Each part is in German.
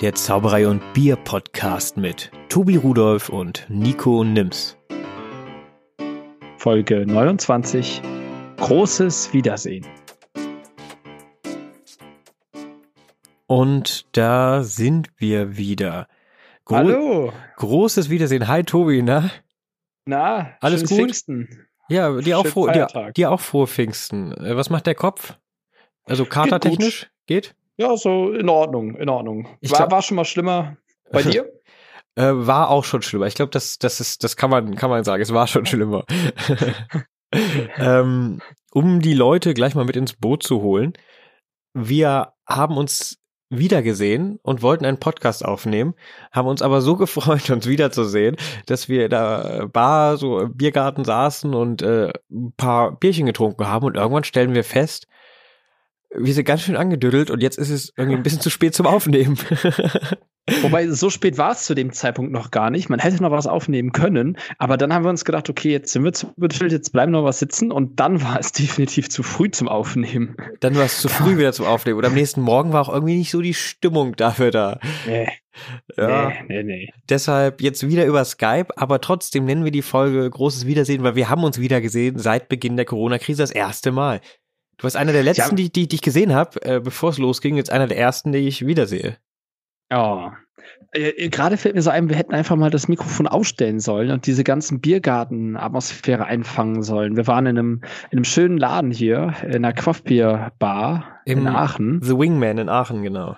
der Zauberei und Bier Podcast mit Tobi Rudolph und Nico Nims. Folge 29. Großes Wiedersehen. Und da sind wir wieder. Gro Hallo. Großes Wiedersehen. Hi Tobi, na? Na, Alles gut? Pfingsten. Ja, dir auch, froh, dir, dir auch frohe Pfingsten. Äh, Was macht der Kopf? Also katertechnisch? Geht? Ja, so in Ordnung, in Ordnung. Ich War, glaub- war schon mal schlimmer bei dir? Äh, war auch schon schlimmer. Ich glaube, das, das ist, das kann man, kann man sagen. Es war schon schlimmer. ähm, um die Leute gleich mal mit ins Boot zu holen. Wir haben uns wiedergesehen und wollten einen Podcast aufnehmen, haben uns aber so gefreut, uns wiederzusehen, dass wir da äh, Bar, so im Biergarten saßen und äh, ein paar Bierchen getrunken haben und irgendwann stellen wir fest, wir sind ganz schön angedüdelt und jetzt ist es irgendwie ein bisschen zu spät zum Aufnehmen. Wobei, so spät war es zu dem Zeitpunkt noch gar nicht. Man hätte noch was aufnehmen können, aber dann haben wir uns gedacht, okay, jetzt sind wir zu betüllt, jetzt bleiben noch was sitzen und dann war es definitiv zu früh zum Aufnehmen. Dann war es zu früh wieder zum Aufnehmen. Und am nächsten Morgen war auch irgendwie nicht so die Stimmung dafür da. Nee, Ja. nee, nee, nee. Deshalb jetzt wieder über Skype, aber trotzdem nennen wir die Folge Großes Wiedersehen, weil wir haben uns wieder gesehen seit Beginn der Corona-Krise das erste Mal. Du warst einer der letzten, Ja. die, die, die ich gesehen habe, äh, bevor es losging, jetzt einer der ersten, die ich wiedersehe. Oh. Äh, Gerade fällt mir so ein, wir hätten einfach mal das Mikrofon ausstellen sollen und diese ganzen Biergarten-Atmosphäre einfangen sollen. Wir waren in einem, in einem schönen Laden hier, in einer Craftbeer-Bar in Aachen. The Wingman in Aachen, genau.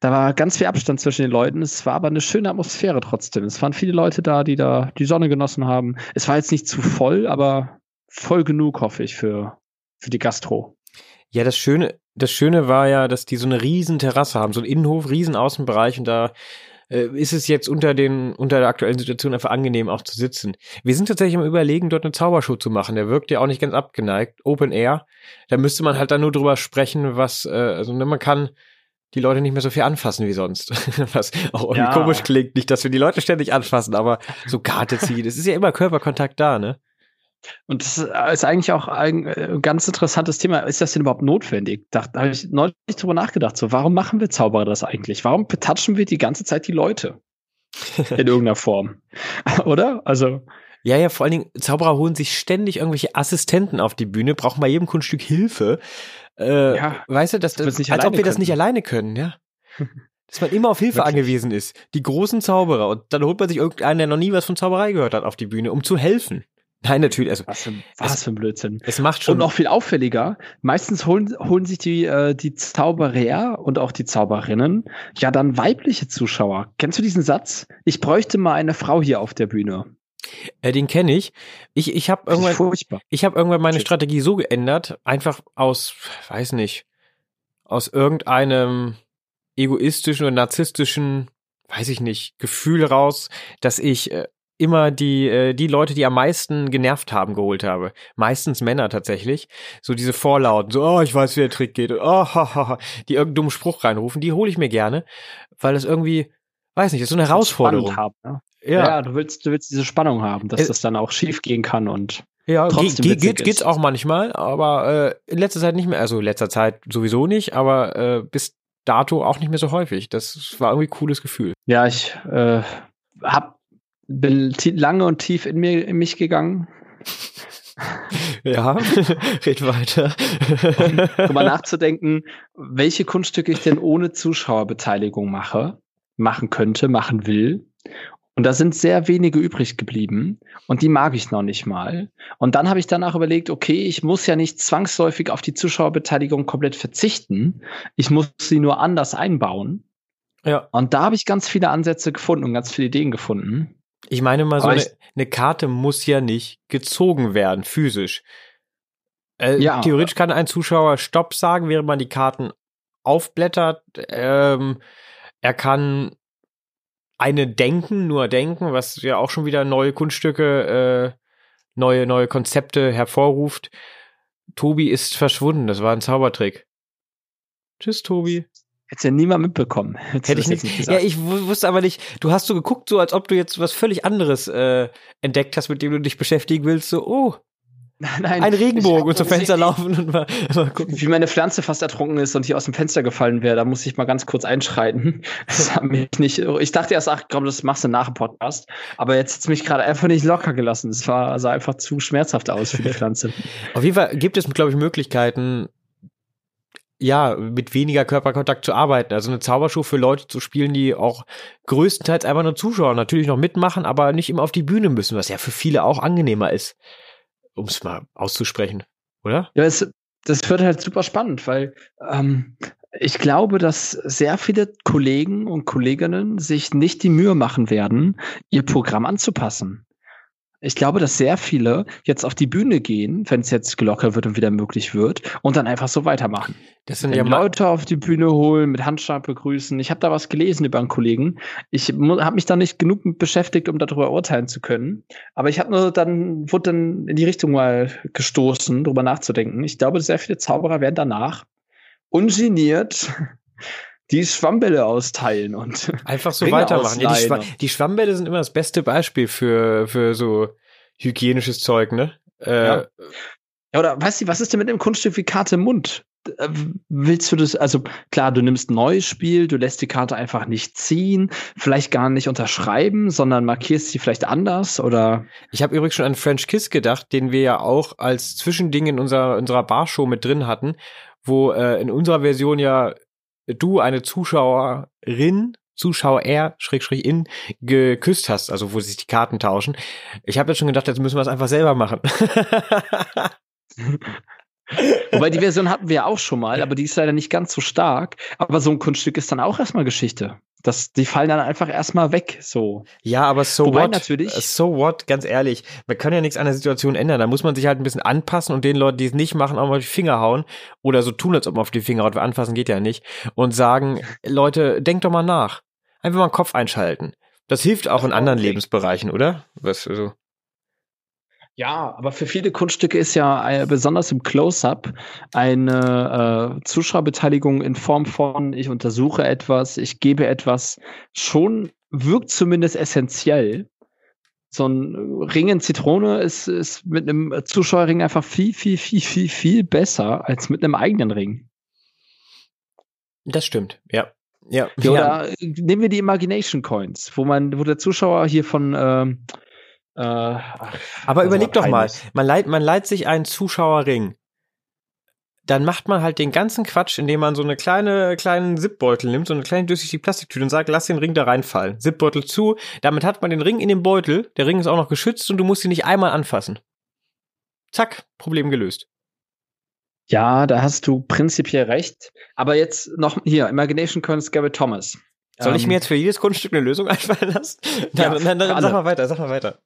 Da war ganz viel Abstand zwischen den Leuten. Es war aber eine schöne Atmosphäre trotzdem. Es waren viele Leute da, die da die Sonne genossen haben. Es war jetzt nicht zu voll, aber voll genug, hoffe ich, für, für die Gastro. Ja, das Schöne, das Schöne war ja, dass die so eine riesen Terrasse haben, so einen Innenhof, riesen Außenbereich und da äh, ist es jetzt unter den, unter der aktuellen Situation einfach angenehm auch zu sitzen. Wir sind tatsächlich am überlegen, dort eine Zaubershow zu machen. Der wirkt ja auch nicht ganz abgeneigt. Open Air. Da müsste man halt dann nur drüber sprechen, was, äh, also ne, man kann die Leute nicht mehr so viel anfassen wie sonst. Was auch irgendwie Ja. komisch klingt. Nicht, dass wir die Leute ständig anfassen, aber so Karte ziehen. Es ist ja immer Körperkontakt da, ne? Und das ist eigentlich auch ein äh, ganz interessantes Thema. Ist das denn überhaupt notwendig? Da, da habe ich neulich drüber nachgedacht. So, warum machen wir Zauberer das eigentlich? Warum betatschen wir die ganze Zeit die Leute? In irgendeiner Form. Oder? Also, Ja, ja, vor allen Dingen, Zauberer holen sich ständig irgendwelche Assistenten auf die Bühne, brauchen bei jedem Kunststück Hilfe. Äh, Ja, weißt du, dass, nicht als ob wir das könnten. nicht alleine können, ja. Dass man immer auf Hilfe Wirklich. angewiesen ist. Die großen Zauberer. Und dann holt man sich irgendeinen, der noch nie was von Zauberei gehört hat, auf die Bühne, um zu helfen. Nein, natürlich, also was für, was für ein Blödsinn. es macht schon. Und noch viel auffälliger, meistens holen, holen sich die, äh, die Zauberer und auch die Zauberinnen ja dann weibliche Zuschauer. Kennst du diesen Satz? Ich bräuchte mal eine Frau hier auf der Bühne. äh, den kenne ich. Ich, ich habe irgendwann, furchtbar. ich habe irgendwann meine. Strategie so geändert, einfach aus, weiß nicht, aus irgendeinem egoistischen oder narzisstischen, weiß ich nicht, Gefühl raus, dass ich äh, immer die äh, die Leute, die am meisten genervt haben, geholt habe. Meistens Männer tatsächlich. So diese Vorlauten, so, oh, ich weiß, wie der Trick geht, oh, ha, ha, ha, die irgendeinen dummen Spruch reinrufen, die hole ich mir gerne, weil das irgendwie, weiß nicht, ist so eine Herausforderung. Haben, ne? Ja, Ja, du willst, du willst diese Spannung haben, dass Äh, das dann auch schief gehen kann und Ja, ge trotzdem ge witzig geht, geht's auch manchmal, aber äh, in letzter Zeit nicht mehr. Also in letzter Zeit sowieso nicht, aber äh, bis dato auch nicht mehr so häufig. Das war irgendwie ein cooles Gefühl. ja, ich äh, hab, bin lange und tief in mir in mich gegangen, Ja, red weiter. drüber nachzudenken, welche Kunststücke ich denn ohne Zuschauerbeteiligung mache, machen könnte, machen will. Und da sind sehr wenige übrig geblieben und die mag ich noch nicht mal. Und dann habe ich danach überlegt, okay, ich muss ja nicht zwangsläufig auf die Zuschauerbeteiligung komplett verzichten. Ich muss sie nur anders einbauen. ja, Und da habe ich ganz viele Ansätze gefunden und ganz viele Ideen gefunden. Ich meine mal so eine, eine Karte muss ja nicht gezogen werden, physisch. Äh, Ja. Theoretisch kann ein Zuschauer Stopp sagen, während man die Karten aufblättert. Ähm, er kann eine denken, nur denken, was ja auch schon wieder neue Kunststücke, äh, neue, neue Konzepte hervorruft. Tobi ist verschwunden, das war ein Zaubertrick. Tschüss, Tobi. Hätte ja niemand mitbekommen. Hättest du Hätte ich das nicht. jetzt ja, gesagt. ich wu- wusste aber nicht, du hast so geguckt, so als ob du jetzt was völlig anderes äh, entdeckt hast, mit dem du dich beschäftigen willst. So, oh, Nein, ein Regenbogen und zum Fenster laufen und mal, mal gucken. Wie meine Pflanze fast ertrunken ist und hier aus dem Fenster gefallen wäre, da muss ich mal ganz kurz einschreiten. Das hat mich nicht. Ich dachte erst, ach komm, das machst du nach dem Podcast. Aber jetzt hat es mich gerade einfach nicht locker gelassen. Es war, sah einfach zu schmerzhaft aus für die Pflanze. Auf jeden Fall gibt es, glaube ich, Möglichkeiten, ja, mit weniger Körperkontakt zu arbeiten. Also eine Zaubershow für Leute zu spielen, die auch größtenteils einfach nur Zuschauer natürlich noch mitmachen, aber nicht immer auf die Bühne müssen, was ja für viele auch angenehmer ist, um es mal auszusprechen, oder? Ja, es, das wird halt super spannend, weil ähm, ich glaube, dass sehr viele Kollegen und Kolleginnen sich nicht die Mühe machen werden, ihr Programm anzupassen. Ich glaube, dass sehr viele jetzt auf die Bühne gehen, wenn es jetzt gelockert wird und wieder möglich wird, und dann einfach so weitermachen. Das sind ja Leute auf die Bühne holen, mit Handschlag begrüßen. Ich habe da was gelesen über einen Kollegen. Ich habe mich da nicht genug beschäftigt, um darüber urteilen zu können. Aber ich habe nur dann, wurde dann in die Richtung mal gestoßen, darüber nachzudenken. Ich glaube, sehr viele Zauberer werden danach ungeniert die Schwammbälle austeilen und einfach so Ringe weitermachen. Ja, die, Schwa die, Schwammbälle sind immer das beste Beispiel für, für so hygienisches Zeug, ne? Äh, ja. ja. oder weißt du, was ist denn mit einem Kunststück wie Karte im Mund? Äh, willst du das, also klar, du nimmst ein neues Spiel, du lässt die Karte einfach nicht ziehen, vielleicht gar nicht unterschreiben, sondern markierst sie vielleicht anders oder. Ich habe übrigens schon an French Kiss gedacht, den wir ja auch als Zwischending in unserer, unserer Barshow mit drin hatten, wo äh, in unserer Version ja du eine Zuschauerin Zuschauer, Schrägstrich in, geküsst hast, also wo sich die Karten tauschen. Ich habe jetzt schon gedacht, jetzt müssen wir es einfach selber machen. Wobei die Version hatten wir ja auch schon mal, aber die ist leider nicht ganz so stark. Aber so ein Kunststück ist dann auch erstmal Geschichte. Das, die fallen dann einfach erstmal weg, so. Ja, aber so Wobei what? Natürlich, äh, so what? Ganz ehrlich, wir können ja nichts an der Situation ändern. Da muss man sich halt ein bisschen anpassen und den Leuten, die es nicht machen, auch mal auf die Finger hauen oder so tun, als ob man auf die Finger haut. Anfassen geht ja nicht. Und sagen, Leute, denkt doch mal nach. Einfach mal den Kopf einschalten. Das hilft auch in anderen okay. Lebensbereichen, oder? Was, so. Ja, aber für viele Kunststücke ist ja äh, besonders im Close-up eine äh, Zuschauerbeteiligung in Form von ich untersuche etwas, ich gebe etwas schon wirkt zumindest essentiell. So ein Ring in Zitrone ist, ist mit einem Zuschauerring einfach viel, viel, viel, viel, viel besser als mit einem eigenen Ring. Das stimmt, ja. Ja. ja oder nehmen wir die Imagination Coins, wo man, wo der Zuschauer hier von ähm, äh, Aber überleg doch mal, man leiht, man leiht sich einen Zuschauerring. Dann macht man halt den ganzen Quatsch, indem man so eine kleine, kleinen Zipbeutel nimmt, so eine kleine durchsichtige Plastiktüte und sagt, lass den Ring da reinfallen. Zipbeutel zu. Damit hat man den Ring in dem Beutel. Der Ring ist auch noch geschützt und du musst ihn nicht einmal anfassen. Zack, Problem gelöst. Ja, da hast du prinzipiell recht. Aber jetzt noch hier, Imagination Coins Garrett Thomas. Soll ich mir ähm, jetzt für jedes Kunststück eine Lösung einfallen lassen? Dann, ja, dann, dann sag mal weiter, sag mal weiter.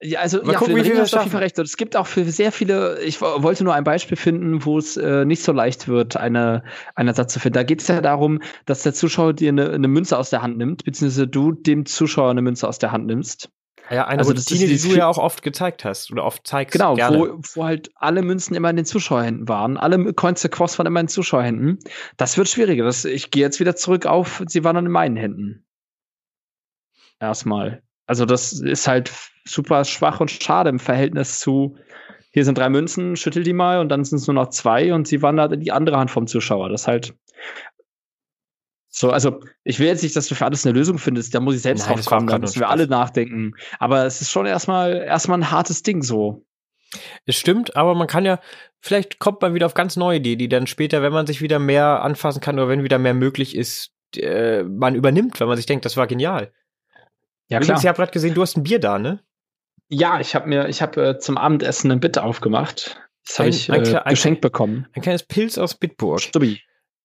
Ja, also Mal ja, gucken, für den Ring hast du auf jeden Fall recht. Und es gibt auch für sehr viele, ich wollte nur ein Beispiel finden, wo es äh, nicht so leicht wird, eine, einen Satz zu finden. Da geht es ja darum, dass der Zuschauer dir eine, eine Münze aus der Hand nimmt, beziehungsweise du dem Zuschauer eine Münze aus der Hand nimmst. Ja, eine also Routine, die du ja auch oft gezeigt hast oder oft zeigst. Genau, Wo, wo halt alle Münzen immer in den Zuschauerhänden waren. Alle Coins der Cross waren immer in den Zuschauerhänden. Das wird schwieriger. Das, ich gehe jetzt wieder zurück auf, sie waren dann in meinen Händen. Erstmal. Also das ist halt super schwach und schade im Verhältnis zu, hier sind drei Münzen, schüttel die mal und dann sind es nur noch zwei und sie wandert in die andere Hand vom Zuschauer. Das ist halt so, also ich will jetzt nicht, dass du für alles eine Lösung findest, da muss ich selbst Nein, drauf kommen, da müssen wir alle nachdenken. Aber es ist schon erstmal erstmal ein hartes Ding so. Es stimmt, aber man kann ja, vielleicht kommt man wieder auf ganz neue Ideen, die dann später, wenn man sich wieder mehr anfassen kann oder wenn wieder mehr möglich ist, äh, man übernimmt, wenn man sich denkt, das war genial. Ja, klar. ich habe gerade gesehen, du hast ein Bier da, ne? Ja, ich habe mir, ich habe äh, zum Abendessen ein Bitte aufgemacht. Das habe ich äh, ein, geschenkt bekommen. Ein kleines Pilz aus Bitburg. Stubbi.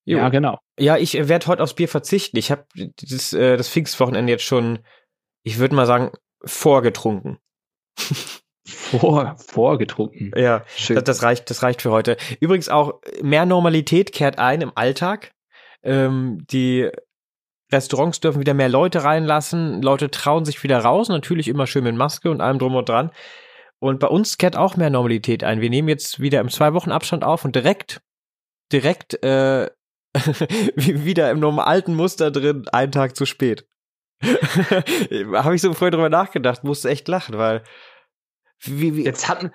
Ja, genau. Ja, ich werde heute aufs Bier verzichten. Ich habe das, äh, das Pfingstwochenende jetzt schon, ich würde mal sagen, vorgetrunken. Vor, vorgetrunken. Ja, Schön. Das, das, reicht, das reicht für heute. Übrigens auch mehr Normalität kehrt ein im Alltag. Ähm, die Restaurants dürfen wieder mehr Leute reinlassen. Leute trauen sich wieder raus. Natürlich immer schön mit Maske und allem drum und dran. Und bei uns kehrt auch mehr Normalität ein. Wir nehmen jetzt wieder im zwei Wochen Abstand auf und direkt, direkt äh, wieder im alten Muster drin, einen Tag zu spät. Habe ich so vorher drüber nachgedacht, musste echt lachen, weil wie, wie jetzt hatten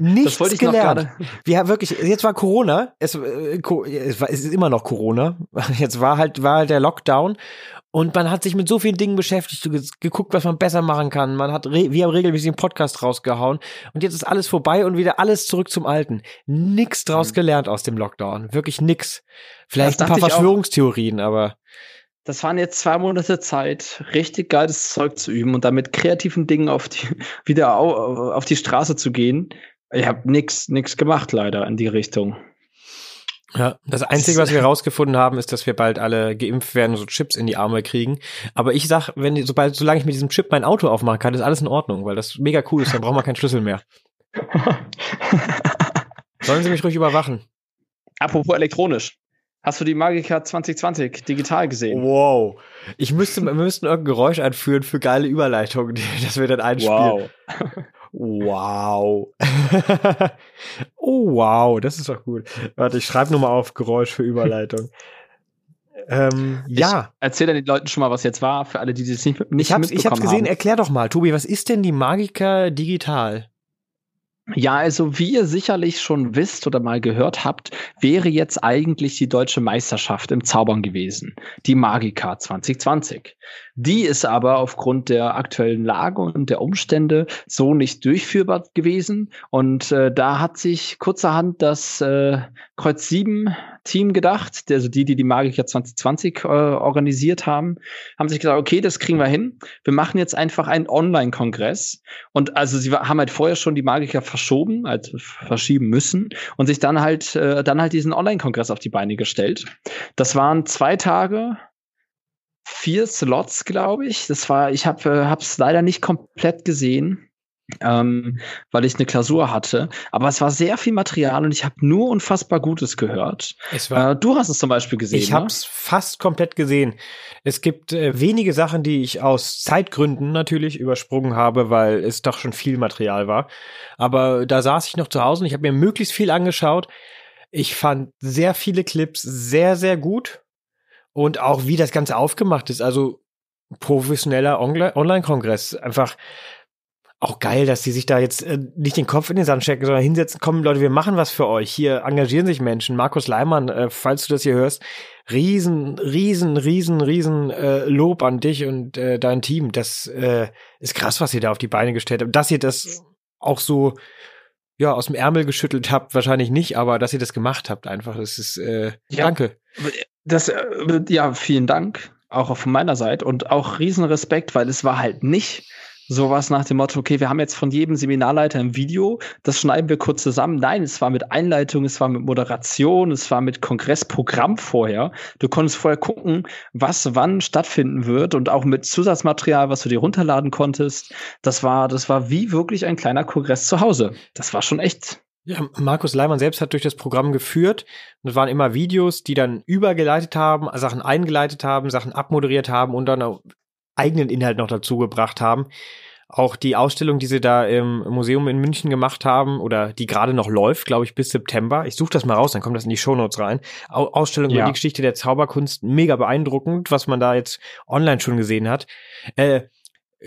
nichts das gelernt. Wir haben wirklich, jetzt war Corona, es, äh, es, war, es ist immer noch Corona. Jetzt war halt, war halt der Lockdown und man hat sich mit so vielen Dingen beschäftigt, geguckt, was man besser machen kann. Man hat, wir haben regelmäßig einen Podcast rausgehauen und jetzt ist alles vorbei und wieder alles zurück zum Alten. Nix draus mhm. gelernt aus dem Lockdown. Wirklich nix. Vielleicht ein paar Verschwörungstheorien, aber das waren jetzt zwei Monate Zeit, richtig geiles Zeug zu üben und damit kreativen Dingen auf die, wieder auf, die Straße zu gehen. Ich habe nix, nix gemacht leider in die Richtung. Ja, das Einzige, was wir rausgefunden haben, ist, dass wir bald alle geimpft werden und so Chips in die Arme kriegen. Aber ich sag, wenn, sobald, solange ich mit diesem Chip mein Auto aufmachen kann, ist alles in Ordnung, weil das mega cool ist, dann braucht man keinen Schlüssel mehr. Sollen sie mich ruhig überwachen? Apropos elektronisch. Hast du die Magica 2020 digital gesehen? Wow. Ich müsste, wir müssten irgendein Geräusch einführen für geile Überleitungen, das wir dann einspielen. Wow. Wow. oh, wow. Das ist doch gut. Warte, ich schreibe nur mal auf Geräusch für Überleitung. ähm, ja. erzähl dann den Leuten schon mal, was jetzt war, für alle, die das nicht, nicht ich hab's, Ich hab's gesehen. Haben. Erklär doch mal, Tobi, was ist denn die Magica digital? Ja, also wie ihr sicherlich schon wisst oder mal gehört habt, wäre jetzt eigentlich die deutsche Meisterschaft im Zaubern gewesen, die Magica 2020. Die ist aber aufgrund der aktuellen Lage und der Umstände so nicht durchführbar gewesen. Und äh, da hat sich kurzerhand das äh, Kreuz 7 Team gedacht, also die, die die Magica 2020 äh, organisiert haben, haben sich gesagt, okay, das kriegen wir hin. Wir machen jetzt einfach einen Online-Kongress. Und also sie haben halt vorher schon die Magica verschoben, also verschieben müssen und sich dann halt, äh, dann halt diesen Online-Kongress auf die Beine gestellt. Das waren zwei Tage, vier Slots, glaube ich. Das war, ich habe äh, es leider nicht komplett gesehen. Ähm, weil ich eine Klausur hatte. Aber es war sehr viel Material und ich habe nur unfassbar Gutes gehört. Es war, äh, du hast es zum Beispiel gesehen. Ich ne? habe es fast komplett gesehen. Es gibt äh, wenige Sachen, die ich aus Zeitgründen natürlich übersprungen habe, weil es doch schon viel Material war. Aber da saß ich noch zu Hause und ich habe mir möglichst viel angeschaut. Ich fand sehr viele Clips sehr, sehr gut und auch wie das Ganze aufgemacht ist. Also professioneller Online-Kongress. Einfach auch geil, dass die sich da jetzt äh, nicht den Kopf in den Sand stecken, sondern hinsetzen, kommen Leute, wir machen was für euch. Hier engagieren sich Menschen. Markus Leimann, äh, falls du das hier hörst, riesen, riesen, riesen, riesen äh, Lob an dich und äh, dein Team. Das äh, ist krass, was ihr da auf die Beine gestellt habt. Dass ihr das auch so ja, aus dem Ärmel geschüttelt habt, wahrscheinlich nicht, aber dass ihr das gemacht habt, einfach, das ist, äh, ja, danke. Das, äh, ja, vielen Dank, auch von meiner Seite und auch Riesenrespekt, weil es war halt nicht sowas nach dem Motto, okay, wir haben jetzt von jedem Seminarleiter ein Video, das schneiden wir kurz zusammen. Nein, es war mit Einleitung, es war mit Moderation, es war mit Kongressprogramm vorher. Du konntest vorher gucken, was wann stattfinden wird und auch mit Zusatzmaterial, was du dir runterladen konntest. Das war, das war wie wirklich ein kleiner Kongress zu Hause. Das war schon echt ja, Markus Leimann selbst hat durch das Programm geführt. Und es waren immer Videos, die dann übergeleitet haben, Sachen eingeleitet haben, Sachen abmoderiert haben und dann eigenen Inhalt noch dazu gebracht haben. Auch die Ausstellung, die sie da im Museum in München gemacht haben oder die gerade noch läuft, glaube ich, bis September. Ich suche das mal raus, dann kommt das in die Shownotes rein. Ausstellung ja. über die Geschichte der Zauberkunst, mega beeindruckend, was man da jetzt online schon gesehen hat. Äh,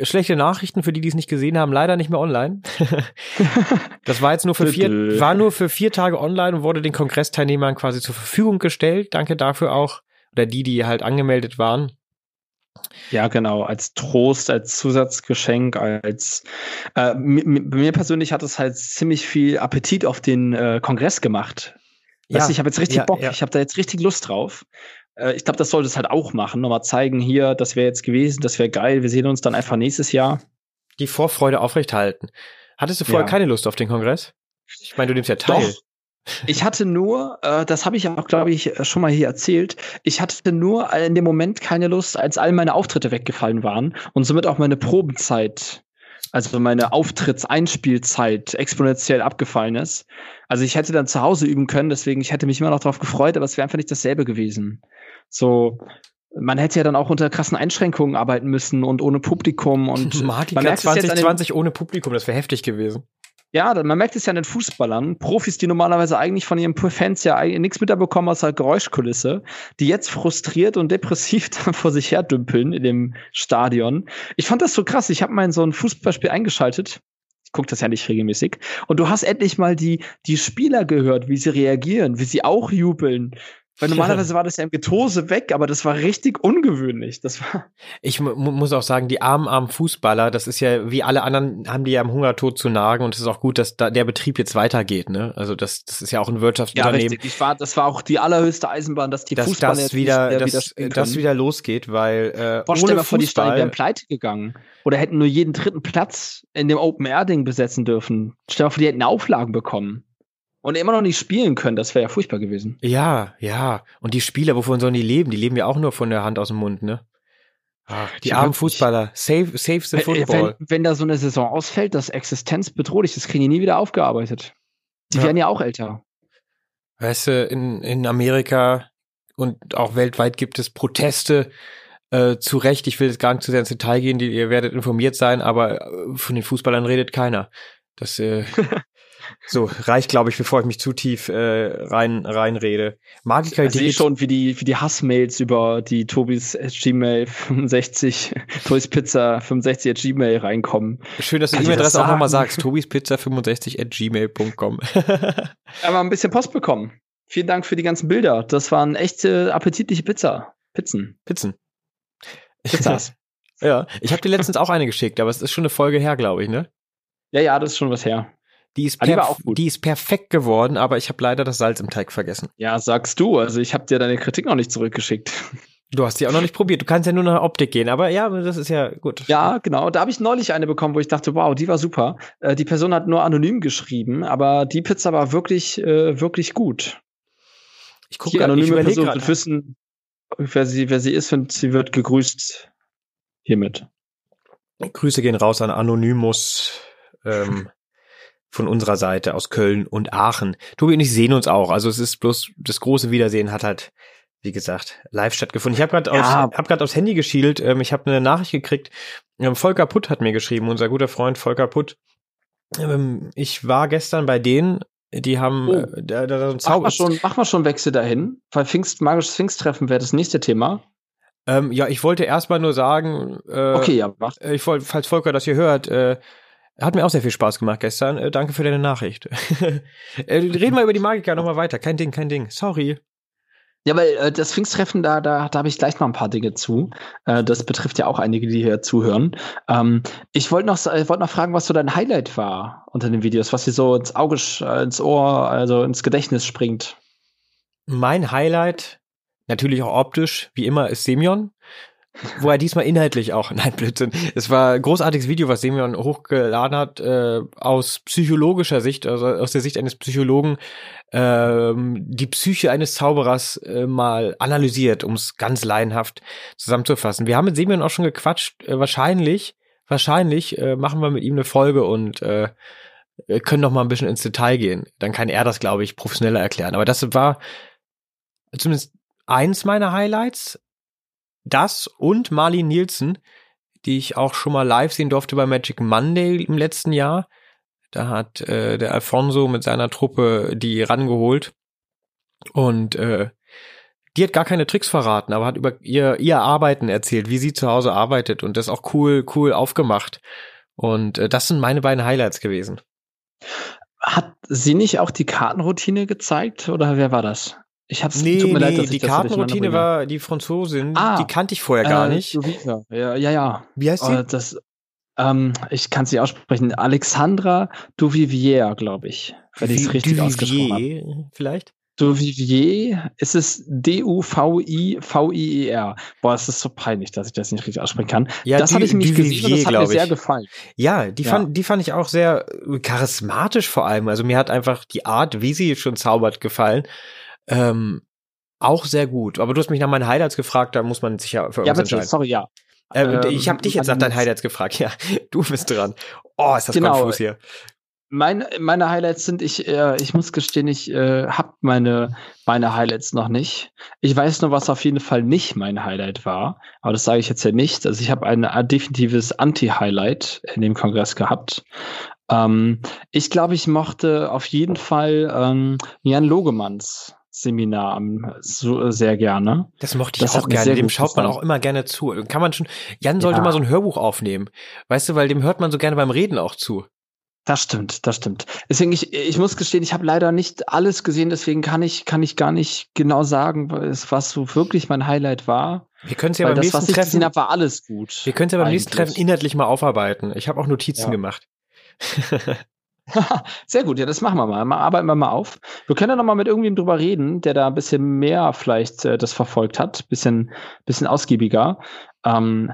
schlechte Nachrichten für die, die es nicht gesehen haben, leider nicht mehr online. das war jetzt nur für vier, war nur für vier Tage online und wurde den Kongressteilnehmern quasi zur Verfügung gestellt. Danke dafür auch. Oder die, die halt angemeldet waren. Ja, genau, als Trost, als Zusatzgeschenk, als äh, mir persönlich hat es halt ziemlich viel Appetit auf den äh, Kongress gemacht. Ja, weißt ich habe jetzt richtig ja, Bock, ja. ich habe da jetzt richtig Lust drauf. Äh, ich glaube, das sollte es halt auch machen. Nochmal zeigen, hier, das wäre jetzt gewesen, das wäre geil, wir sehen uns dann einfach nächstes Jahr. Die Vorfreude aufrechthalten. Hattest du vorher keine Lust auf den Kongress? Ich meine, du nimmst ja teil. Doch. Ich hatte nur, äh, das habe ich auch, glaube ich, schon mal hier erzählt, ich hatte nur in dem Moment keine Lust, als all meine Auftritte weggefallen waren und somit auch meine Probenzeit, also meine Auftrittseinspielzeit exponentiell abgefallen ist. Also ich hätte dann zu Hause üben können, deswegen ich hätte mich immer noch darauf gefreut, aber es wäre einfach nicht dasselbe gewesen. So, man hätte ja dann auch unter krassen Einschränkungen arbeiten müssen und ohne Publikum und Magica 2020 ohne Publikum, das wäre heftig gewesen. Ja, man merkt es ja an den Fußballern, Profis, die normalerweise eigentlich von ihren Fans ja nichts mitbekommen außer Geräuschkulisse, die jetzt frustriert und depressiv dann vor sich her dümpeln in dem Stadion. Ich fand das so krass. Ich habe mal in so ein Fußballspiel eingeschaltet. Ich gucke das ja nicht regelmäßig. Und du hast endlich mal die, die Spieler gehört, wie sie reagieren, wie sie auch jubeln, weil normalerweise war das ja im Getose weg, aber das war richtig ungewöhnlich. Das war. Ich muss auch sagen, die armen, armen Fußballer, das ist ja, wie alle anderen, haben die ja am Hungertod zu nagen und es ist auch gut, dass da der Betrieb jetzt weitergeht, ne? Also das, das ist ja auch ein Wirtschaftsunternehmen. Ja, richtig. Ich war, das war auch die allerhöchste Eisenbahn, dass die dass Fußballer das wieder, nicht, dass, wieder das wieder losgeht, weil äh, Boah, stell mal vor, die Steine wären pleite gegangen. Oder hätten nur jeden dritten Platz in dem Open-Air-Ding besetzen dürfen. Stell mal vor, die hätten Auflagen bekommen und immer noch nicht spielen können, das wäre ja furchtbar gewesen. Ja, ja. Und die Spieler, wovon sollen die leben? Die leben ja auch nur von der Hand aus dem Mund, ne? Ach, die armen Fußballer. Save, save the football. Wenn, wenn, da so eine Saison ausfällt, das existenzbedrohlich, das kriegen die nie wieder aufgearbeitet. Die ja. werden ja auch älter. Weißt du, in, in Amerika und auch weltweit gibt es Proteste, äh, zu Recht, ich will jetzt gar nicht zu sehr ins Detail gehen, die, ihr werdet informiert sein, aber äh, von den Fußballern redet keiner. Das äh, So, reicht, glaube ich, bevor ich mich zu tief äh, rein reinrede. Magica Ich sehe schon, wie die, wie die Hassmails über die Tobis Gmail 65, Tobis Pizza 65 at Gmail reinkommen. Schön, dass du die E-Mail-Adresse auch nochmal sagst. Tobis Pizza 65 at gmail.com. Aber ein bisschen Post bekommen. Vielen Dank für die ganzen Bilder. Das waren echte appetitliche Pizza. Pizzen. Pizzen. Pizzas. ja, ich habe dir letztens auch eine geschickt, aber es ist schon eine Folge her, glaube ich, ne? Ja, ja, das ist schon was her. Die ist, die, die ist perfekt geworden, aber ich habe leider das Salz im Teig vergessen. Ja, sagst du. Also ich habe dir deine Kritik noch nicht zurückgeschickt. Du hast die auch noch nicht probiert. Du kannst ja nur nach Optik gehen, aber ja, das ist ja gut. Ja, genau. Da habe ich neulich eine bekommen, wo ich dachte, wow, die war super. Äh, die Person hat nur anonym geschrieben, aber die Pizza war wirklich, äh, wirklich gut. Ich gucke die anonyme ich Person wird wissen, wer sie, wer sie ist und sie wird gegrüßt hiermit. Grüße gehen raus an Anonymous. Ähm, von unserer Seite aus Köln und Aachen. Tobi und ich sehen uns auch. Also es ist bloß das große Wiedersehen hat halt, wie gesagt, live stattgefunden. Ich habe gerade ja. aufs, hab grad aufs Handy geschielt. Ähm, ich habe eine Nachricht gekriegt. Ähm, Volker Putt hat mir geschrieben, unser guter Freund Volker Putt. Ähm, ich war gestern bei denen. Die haben oh. äh, da, da so ein Zauber. Mach schon, mach mal schon Wechsel dahin, weil Pfingst, magisches Pfingsttreffen wäre das nächste Thema. Ähm, ja, ich wollte erstmal nur sagen, äh, okay, ja, mach. Ich wollte, falls Volker das hier hört, äh, hat mir auch sehr viel Spaß gemacht gestern. Äh, danke für deine Nachricht. äh, reden wir über die Magiker nochmal weiter. Kein Ding, kein Ding. Sorry. Ja, weil äh, das Pfingsttreffen, da, da, da habe ich gleich noch ein paar Dinge zu. Äh, das betrifft ja auch einige, die hier zuhören. Ähm, ich wollte noch, äh, wollt noch fragen, was so dein Highlight war unter den Videos, was dir so ins Auge, äh, ins Ohr, also ins Gedächtnis springt. Mein Highlight, natürlich auch optisch, wie immer, ist Semyon wo er diesmal inhaltlich auch, nein, Blödsinn. Es war ein großartiges Video, was Semyon hochgeladen hat, äh, aus psychologischer Sicht, also aus der Sicht eines Psychologen, ähm, die Psyche eines Zauberers äh, mal analysiert, um es ganz laienhaft zusammenzufassen. Wir haben mit Semyon auch schon gequatscht, äh, wahrscheinlich, wahrscheinlich äh, machen wir mit ihm eine Folge und äh, können noch mal ein bisschen ins Detail gehen. Dann kann er das, glaube ich, professioneller erklären. Aber das war zumindest eins meiner Highlights das und Marlin Nielsen, die ich auch schon mal live sehen durfte bei Magic Monday im letzten Jahr. Da hat äh, der Alfonso mit seiner Truppe die rangeholt. Und äh, die hat gar keine Tricks verraten, aber hat über ihr, ihr Arbeiten erzählt, wie sie zu Hause arbeitet und das auch cool, cool aufgemacht. Und äh, das sind meine beiden Highlights gewesen. Hat sie nicht auch die Kartenroutine gezeigt oder wer war das? Ich hab's nee, tut mir nee, leid, dass die Kartenroutine war die Franzosin, ah, die kannte ich vorher gar äh, nicht. Ja, ja, ja. Wie heißt sie? Uh, das, ähm, ich kann sie aussprechen. Alexandra Duvivier, glaube ich, wenn ich es richtig Duvivier, ausgesprochen habe. Vielleicht? Duvivier, ist es D-U-V-I-V-I-E-R. Boah, es ist so peinlich, dass ich das nicht richtig aussprechen kann. Ja, das hatte ich nämlich gesehen und das hat mir sehr gefallen. Ja, die, ja. Fand, die fand ich auch sehr charismatisch vor allem. Also mir hat einfach die Art, wie sie schon zaubert, gefallen. Ähm, auch sehr gut. Aber du hast mich nach meinen Highlights gefragt, da muss man sich ja für ja, uns entscheiden. Sorry, ja. Äh, ich habe dich jetzt nach deinen Highlights gefragt. Ja, du bist dran. Oh, ist das genau. konfus hier. Meine, meine Highlights sind, ich, äh, ich muss gestehen, ich äh, habe meine, meine Highlights noch nicht. Ich weiß nur, was auf jeden Fall nicht mein Highlight war, aber das sage ich jetzt ja nicht. Also ich habe ein definitives Anti-Highlight in dem Kongress gehabt. Ähm, ich glaube, ich mochte auf jeden Fall ähm, Jan Logemanns Seminar so äh, sehr gerne. Das mochte ich das auch gerne. Dem schaut man auch immer gerne zu. Kann man schon, Jan sollte ja. mal so ein Hörbuch aufnehmen. Weißt du, weil dem hört man so gerne beim Reden auch zu. Das stimmt, das stimmt. Deswegen, ich, ich muss gestehen, ich habe leider nicht alles gesehen, deswegen kann ich, kann ich gar nicht genau sagen, was, was so wirklich mein Highlight war. Wir können es ja beim das, was nächsten Treffen, habe, war alles gut. wir können es ja beim nächsten eigentlich. Treffen inhaltlich mal aufarbeiten. Ich habe auch Notizen Ja. gemacht. Sehr gut, ja, das machen wir mal. mal. Arbeiten wir mal auf. Wir können ja noch mal mit irgendjemandem drüber reden, der da ein bisschen mehr vielleicht äh, das verfolgt hat, bisschen, bisschen ausgiebiger. Ähm,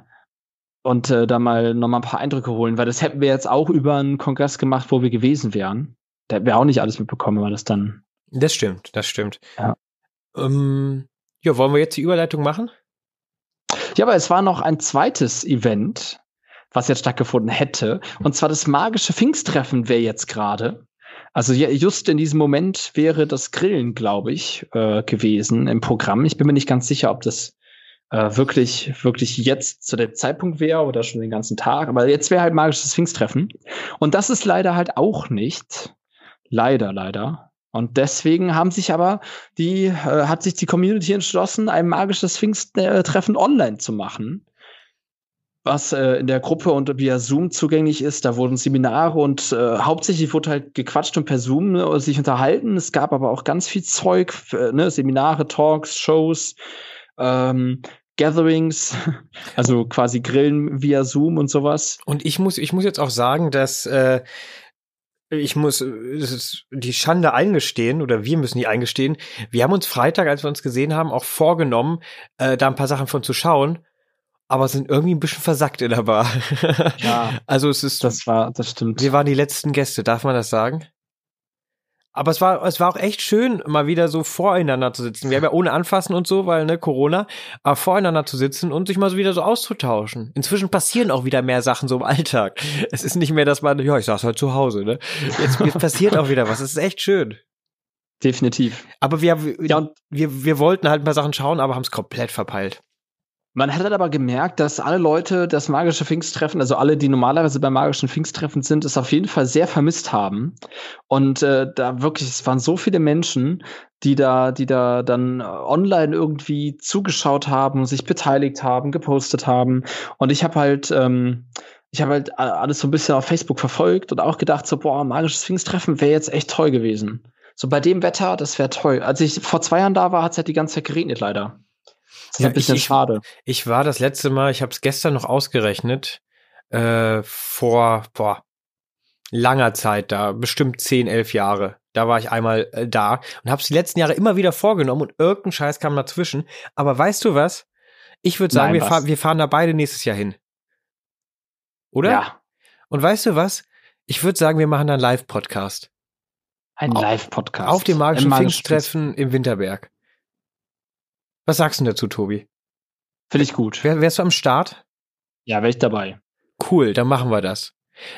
und äh, da mal noch mal ein paar Eindrücke holen, weil das hätten wir jetzt auch über einen Kongress gemacht, wo wir gewesen wären. Da hätten wir auch nicht alles mitbekommen, weil das dann. Das stimmt, das stimmt. Ja. Ähm, ja, wollen wir jetzt die Überleitung machen? Ja, aber es war noch ein zweites Event, was jetzt stattgefunden hätte. Und zwar das magische Pfingsttreffen wäre jetzt gerade. Also ja, just in diesem Moment wäre das Grillen, glaube ich, äh, gewesen im Programm. Ich bin mir nicht ganz sicher, ob das äh, wirklich, wirklich jetzt zu dem Zeitpunkt wäre oder schon den ganzen Tag. Aber jetzt wäre halt magisches Pfingsttreffen. Und das ist leider halt auch nicht. Leider, leider. Und deswegen haben sich aber die, äh, hat sich die Community entschlossen, ein magisches Pfingsttreffen online zu machen. Was äh, in der Gruppe und via Zoom zugänglich ist. Da wurden Seminare und äh, hauptsächlich wurde halt gequatscht und per Zoom ne, sich unterhalten. Es gab aber auch ganz viel Zeug, äh, ne, Seminare, Talks, Shows, ähm, Gatherings, also quasi Grillen via Zoom und sowas. Und ich muss, ich muss jetzt auch sagen, dass äh, ich muss äh, die Schande eingestehen oder wir müssen die eingestehen. Wir haben uns Freitag, als wir uns gesehen haben, auch vorgenommen, äh, da ein paar Sachen von zu schauen, aber sind irgendwie ein bisschen versackt in der Bar. Ja. also es ist, Das war, das stimmt. wir waren die letzten Gäste, darf man das sagen? Aber es war, es war auch echt schön, mal wieder so voreinander zu sitzen. Wir haben ja ohne Anfassen und so, weil, ne, Corona, aber voreinander zu sitzen und sich mal so wieder so auszutauschen. Inzwischen passieren auch wieder mehr Sachen so im Alltag. Es ist nicht mehr, dass man, ja, ich saß halt zu Hause, ne. Jetzt, jetzt passiert auch wieder was. Es ist echt schön. Definitiv. Aber wir, Ja, wir, wir wollten halt ein paar Sachen schauen, aber haben es komplett verpeilt. Man hat aber gemerkt, dass alle Leute das magische Pfingsttreffen, also alle, die normalerweise beim magischen Pfingsttreffen sind, es auf jeden Fall sehr vermisst haben. Und äh, da wirklich, es waren so viele Menschen, die da, die da dann online irgendwie zugeschaut haben, sich beteiligt haben, gepostet haben. Und ich habe halt, ähm, ich habe halt alles so ein bisschen auf Facebook verfolgt und auch gedacht, so, boah, magisches Pfingsttreffen wäre jetzt echt toll gewesen. So bei dem Wetter, das wäre toll. Als ich vor zwei Jahren da war, hat es halt die ganze Zeit geregnet, leider. Das ist Ja, ein bisschen ich- ich- schade. Ich war das letzte Mal, ich habe es gestern noch ausgerechnet, äh, vor boah, langer Zeit da, bestimmt 10, 11 Jahre. Da war ich einmal äh, da und habe es die letzten Jahre immer wieder vorgenommen und irgendein Scheiß kam dazwischen. Aber weißt du was? Ich würde sagen, Nein, wir, fahr, wir fahren da beide nächstes Jahr hin. Oder? Ja, Und weißt du was? Ich würde sagen, wir machen dann einen Live-Podcast. ein Live-Podcast. Auf dem magischen Pfingsttreffen im Winterberg. Was sagst du dazu, Tobi? Finde ich gut. Wär, wärst du am Start? Ja, wäre ich dabei. Cool, dann machen wir das.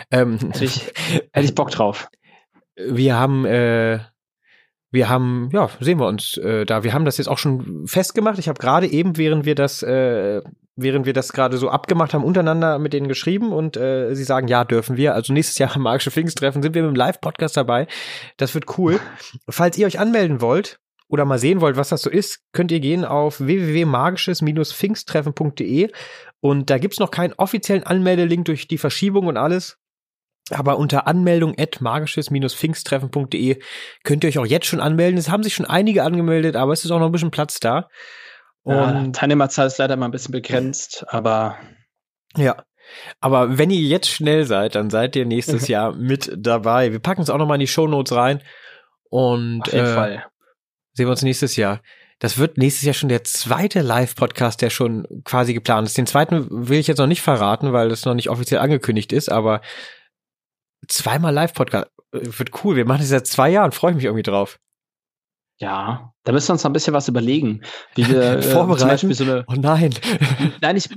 Ähm, Hätte ich, hätte ich Bock drauf. wir haben, äh, wir haben, ja, sehen wir uns äh, da. Wir haben das jetzt auch schon festgemacht. Ich habe gerade eben, während wir das, äh, während wir das gerade so abgemacht haben, untereinander mit denen geschrieben und äh, sie sagen, ja, dürfen wir. Also nächstes Jahr am Magische Pfingsttreffen sind wir mit dem Live-Podcast dabei. Das wird cool. Falls ihr euch anmelden wollt oder mal sehen wollt, was das so ist, könnt ihr gehen auf www.magisches-pfingsttreffen.de und da gibt's noch keinen offiziellen Anmeldelink durch die Verschiebung und alles. Aber unter Anmeldung at magisches-pfingsttreffen.de könnt ihr euch auch jetzt schon anmelden. Es haben sich schon einige angemeldet, aber es ist auch noch ein bisschen Platz da. Ja, Und Teilnehmerzahl ist leider mal ein bisschen begrenzt, aber ja. Aber wenn ihr jetzt schnell seid, dann seid ihr nächstes Jahr mit dabei. Wir packen es auch noch mal in die Shownotes rein. Und auf jeden äh, Fall. Sehen wir uns nächstes Jahr. Das wird nächstes Jahr schon der zweite Live-Podcast, der schon quasi geplant ist. Den zweiten will ich jetzt noch nicht verraten, weil das noch nicht offiziell angekündigt ist, aber zweimal Live-Podcast äh, wird cool. Wir machen das seit zwei Jahren, freue ich mich irgendwie drauf. Ja, da müssen wir uns noch ein bisschen was überlegen. Wie wir äh, zum Vorbereiten? Beispiel so eine, Oh nein. nein, ich,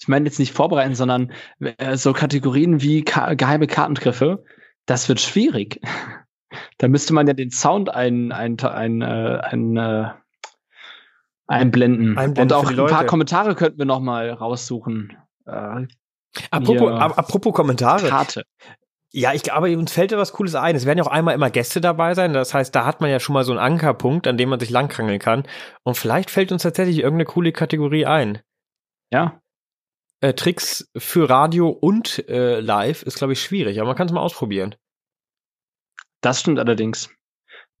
ich meine jetzt nicht vorbereiten, sondern äh, so Kategorien wie Ka geheime Kartengriffe. Das wird schwierig. Da müsste man ja den Sound ein, ein, ein, äh, ein, äh, einblenden. Einblenden Und auch ein paar. Kommentare könnten wir noch mal raussuchen. Äh, apropos, ap- apropos Kommentare. Karte. Ja, ich glaube, uns fällt da was Cooles ein. Es werden ja auch einmal immer Gäste dabei sein. Das heißt, da hat man ja schon mal so einen Ankerpunkt, an dem man sich langkrangeln kann. Und vielleicht fällt uns tatsächlich irgendeine coole Kategorie ein. Ja, äh, Tricks für Radio und äh, Live ist, glaube ich, schwierig, aber man kann es mal ausprobieren. Das stimmt allerdings.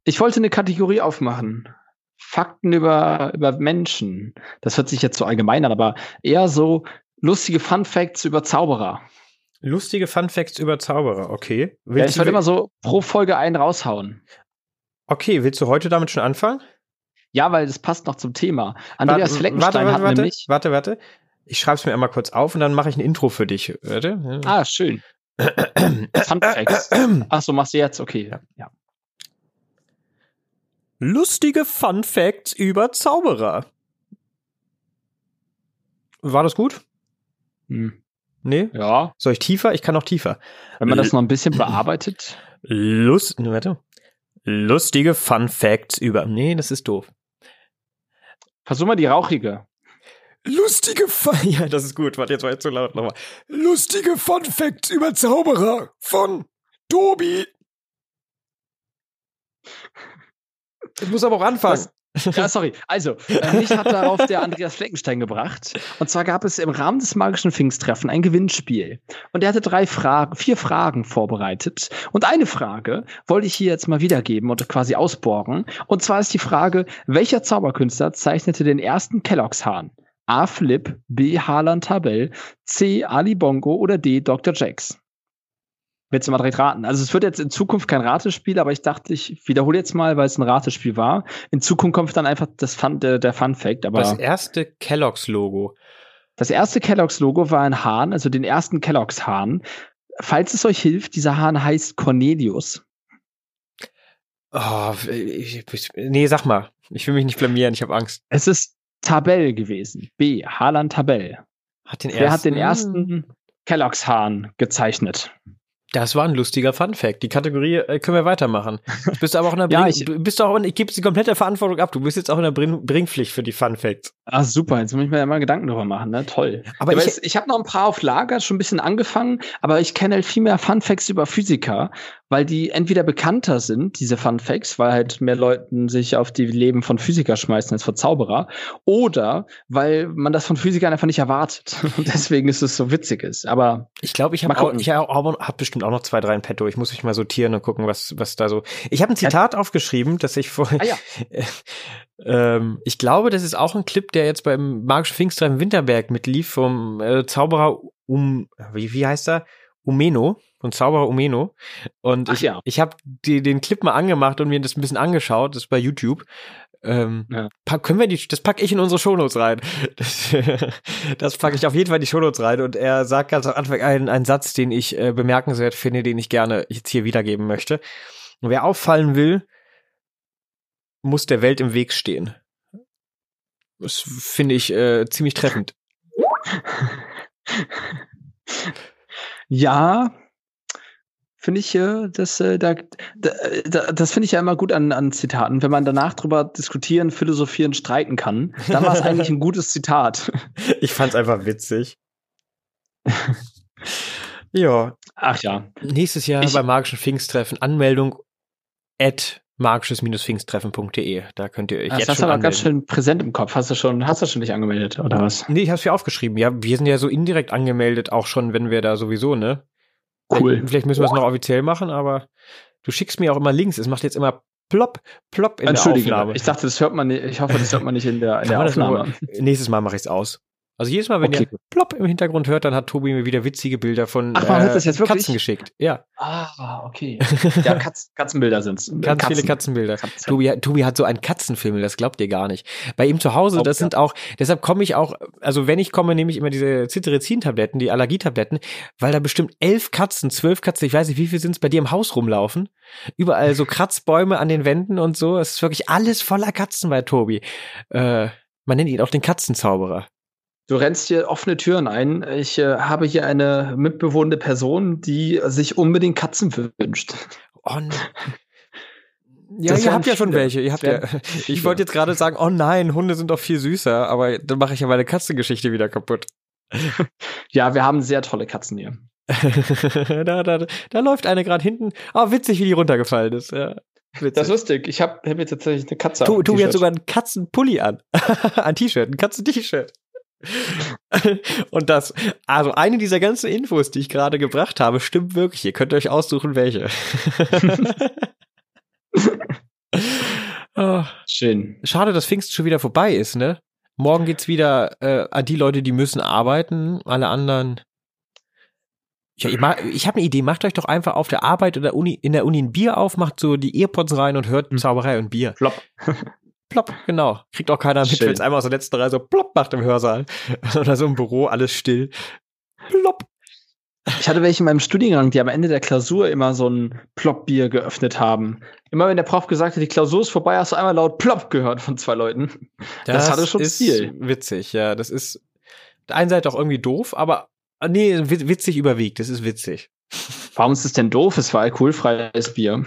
Ich wollte eine Kategorie aufmachen. Fakten über, über Menschen. Das hört sich jetzt so allgemein an, aber eher so lustige Fun Facts über Zauberer. Lustige Fun Facts über Zauberer, okay. Ja, ich wollte immer so pro Folge einen raushauen. Okay, willst du heute damit schon anfangen? Ja, weil das passt noch zum Thema. Andreas warte, Fleckenstein warte, hat warte, nämlich. Warte, warte. Ich schreibe es mir einmal kurz auf und dann mache ich ein Intro für dich. Warte. Ah, schön. Fun Facts. Ach so, machst du jetzt? Okay. Ja. Lustige Fun Facts über Zauberer. War das gut? Hm. Nee? ja. Soll ich tiefer? Ich kann noch tiefer. Wenn man das noch ein bisschen bearbeitet. Lust, warte. Lustige Fun Facts über. Nee, das ist doof. Versuch mal die rauchige. Lustige Fun. Ja, das ist gut. Warte, jetzt war jetzt zu laut nochmal. Lustige Fun Facts über Zauberer von Tobi. Ich muss aber auch anfangen. Ja, sorry. Also, äh, mich hat darauf der Andreas Fleckenstein gebracht. Und zwar gab es im Rahmen des magischen Pfingsttreffen ein Gewinnspiel. Und er hatte drei Fragen, vier Fragen vorbereitet. Und eine Frage wollte ich hier jetzt mal wiedergeben und quasi ausborgen. Und zwar ist die Frage, welcher Zauberkünstler zeichnete den ersten Kelloggs-Hahn? A. Flip, B. Harlan Tabell, C. Ali Bongo oder D. Dr. Jax? Willst du mal direkt raten? Also es wird jetzt in Zukunft kein Ratespiel, aber ich dachte, ich wiederhole jetzt mal, weil es ein Ratespiel war. In Zukunft kommt dann einfach das Fun, der, der Fun Fact. Aber Das erste Kelloggs-Logo. das erste Kelloggs-Logo war ein Hahn, also den ersten Kelloggs-Hahn. Falls es euch hilft, dieser Hahn heißt Cornelius. Oh, ich, ich, nee, sag mal. Ich will mich nicht blamieren, ich habe Angst. Es ist Tabell gewesen. B. Harlan Tabell. Hat den Wer hat den ersten Kelloggs-Hahn gezeichnet? Das war ein lustiger Fun Fact. Die Kategorie äh, können wir weitermachen. Du bist aber auch in der Ja, Bring, ich- du bist auch in, ich gebe die komplette Verantwortung ab. Du bist jetzt auch in der Bring, Bringpflicht für die Fun Facts. Ah, super. Jetzt muss ich mir ja mal Gedanken drüber machen, ne? Toll. Aber Aber ich- ich, ich habe noch ein paar auf Lager, schon ein bisschen angefangen, aber ich kenne halt viel mehr Fun Facts über Physiker, weil die entweder bekannter sind, diese Fun Facts, weil halt mehr Leuten sich auf die Leben von Physiker schmeißen als von Zauberer, oder weil man das von Physikern einfach nicht erwartet. Und deswegen ist es so witzig ist. Aber Ich glaube, ich habe ich hab, bestimmt auch noch zwei, drei in petto. Ich muss mich mal sortieren und gucken, was, was da so. Ich habe ein Zitat aufgeschrieben, das ich vor. Ah ja. ähm, ich glaube, das ist auch ein Clip, der jetzt beim Magischen Pfingsttreffen Winterberg mitlief vom äh, Zauberer um. Wie, wie heißt er? Umeno. Von Zauberer Umeno. Und Ach ich, ja. ich habe den Clip mal angemacht und mir das ein bisschen angeschaut. Das ist bei YouTube. Ähm, Ja. pack, können wir die, das packe ich in unsere Shownotes rein. Das, das packe ich auf jeden Fall in die Shownotes rein. Und er sagt ganz am Anfang einen, einen Satz, den ich äh, bemerkenswert finde, den ich gerne jetzt hier wiedergeben möchte. Und wer auffallen will, muss der Welt im Weg stehen. Das finde ich äh, ziemlich treffend. ja, finde ich, äh, das, äh, da, da, da, das finde ich ja immer gut an, an Zitaten. Wenn man danach drüber diskutieren, philosophieren, streiten kann, dann war es eigentlich ein gutes Zitat. Ich fand's einfach witzig. ja, Ach ja. nächstes Jahr Ich- beim Magischen Pfingsttreffen Anmeldung at magisches-pfingsttreffen.de. Da könnt ihr euch Das jetzt hast du schon aber ganz schön präsent im Kopf. Hast du schon, hast du schon dich angemeldet, oder was? Nee, ich hab's mir aufgeschrieben. Ja, wir sind ja so indirekt angemeldet, auch schon, wenn wir da sowieso, ne? Cool. Vielleicht, vielleicht müssen wir es noch offiziell machen, aber du schickst mir auch immer Links. Es macht jetzt immer plopp, plopp in der Aufnahme. ich dachte, das hört man nicht, ich hoffe, das hört man nicht in der, in der das Aufnahme. Nächstes Mal mache ich's aus. Also jedes Mal, wenn Okay. ihr plopp im Hintergrund hört, dann hat Tobi mir wieder witzige Bilder von Ach, wirklich? Katzen geschickt. Ja, Ah, okay. Ja, Katz, Katzenbilder sind's. ganz viele Katzenbilder. Katzen. Tobi, Tobi hat so einen Katzenfilm, das glaubt ihr gar nicht. Bei ihm zu Hause, Oh, das sind auch, deshalb komme ich auch, also wenn ich komme, nehme ich immer diese Cetirizin-Tabletten, die Allergietabletten, weil da bestimmt elf Katzen, zwölf Katzen, ich weiß nicht, wie viel sind's bei dir im Haus rumlaufen. Überall so Kratzbäume an den Wänden und so. Es ist wirklich alles voller Katzen bei Tobi. Äh, man nennt ihn auch den Katzenzauberer. Du rennst hier offene Türen ein. Ich äh, habe hier eine mitbewohnende Person, die sich unbedingt Katzen wünscht. Oh, ja, Das ihr habt ja schon welche. Ihr habt ja, ich wollte jetzt gerade sagen, oh nein, Hunde sind doch viel süßer, aber dann mache ich ja meine Katzengeschichte wieder kaputt. Ja, wir haben sehr tolle Katzen hier. da, da, da läuft eine gerade hinten. Oh, witzig, wie die runtergefallen ist. Ja, witzig. Das ist lustig. Ich habe hab jetzt tatsächlich eine Katze. Tu, hat T-Shirt. sogar einen Katzenpulli an. ein T-Shirt, ein Katzen-T-Shirt. Und das, also eine dieser ganzen Infos, die ich gerade gebracht habe, stimmt wirklich. Ihr könnt euch aussuchen, welche. oh. Schön. Schade, dass Pfingst schon wieder vorbei ist, ne? Morgen geht's wieder äh, an die Leute, die müssen arbeiten, alle anderen. Ja, ich, ich habe eine Idee, macht euch doch einfach auf der Arbeit oder Uni, in der Uni ein Bier auf, macht so die Earpods rein und hört Hm. Zauberei und Bier. Flop. Plopp, genau. Kriegt auch keiner mit, wenn es einmal aus der letzten Reihe so plopp macht im Hörsaal. Oder so im Büro, alles still. Plopp. Ich hatte welche in meinem Studiengang, die am Ende der Klausur immer so ein Plop-Bier geöffnet haben. Immer wenn der Prof gesagt hat, die Klausur ist vorbei, hast du einmal laut Plop gehört von zwei Leuten. Das hatte schon ist Stil. witzig, ja. Das ist der einen Seite auch irgendwie doof, aber ah, nee, wi- witzig überwiegt. Das ist witzig. Warum ist es denn doof? Es war alkoholfreies Bier.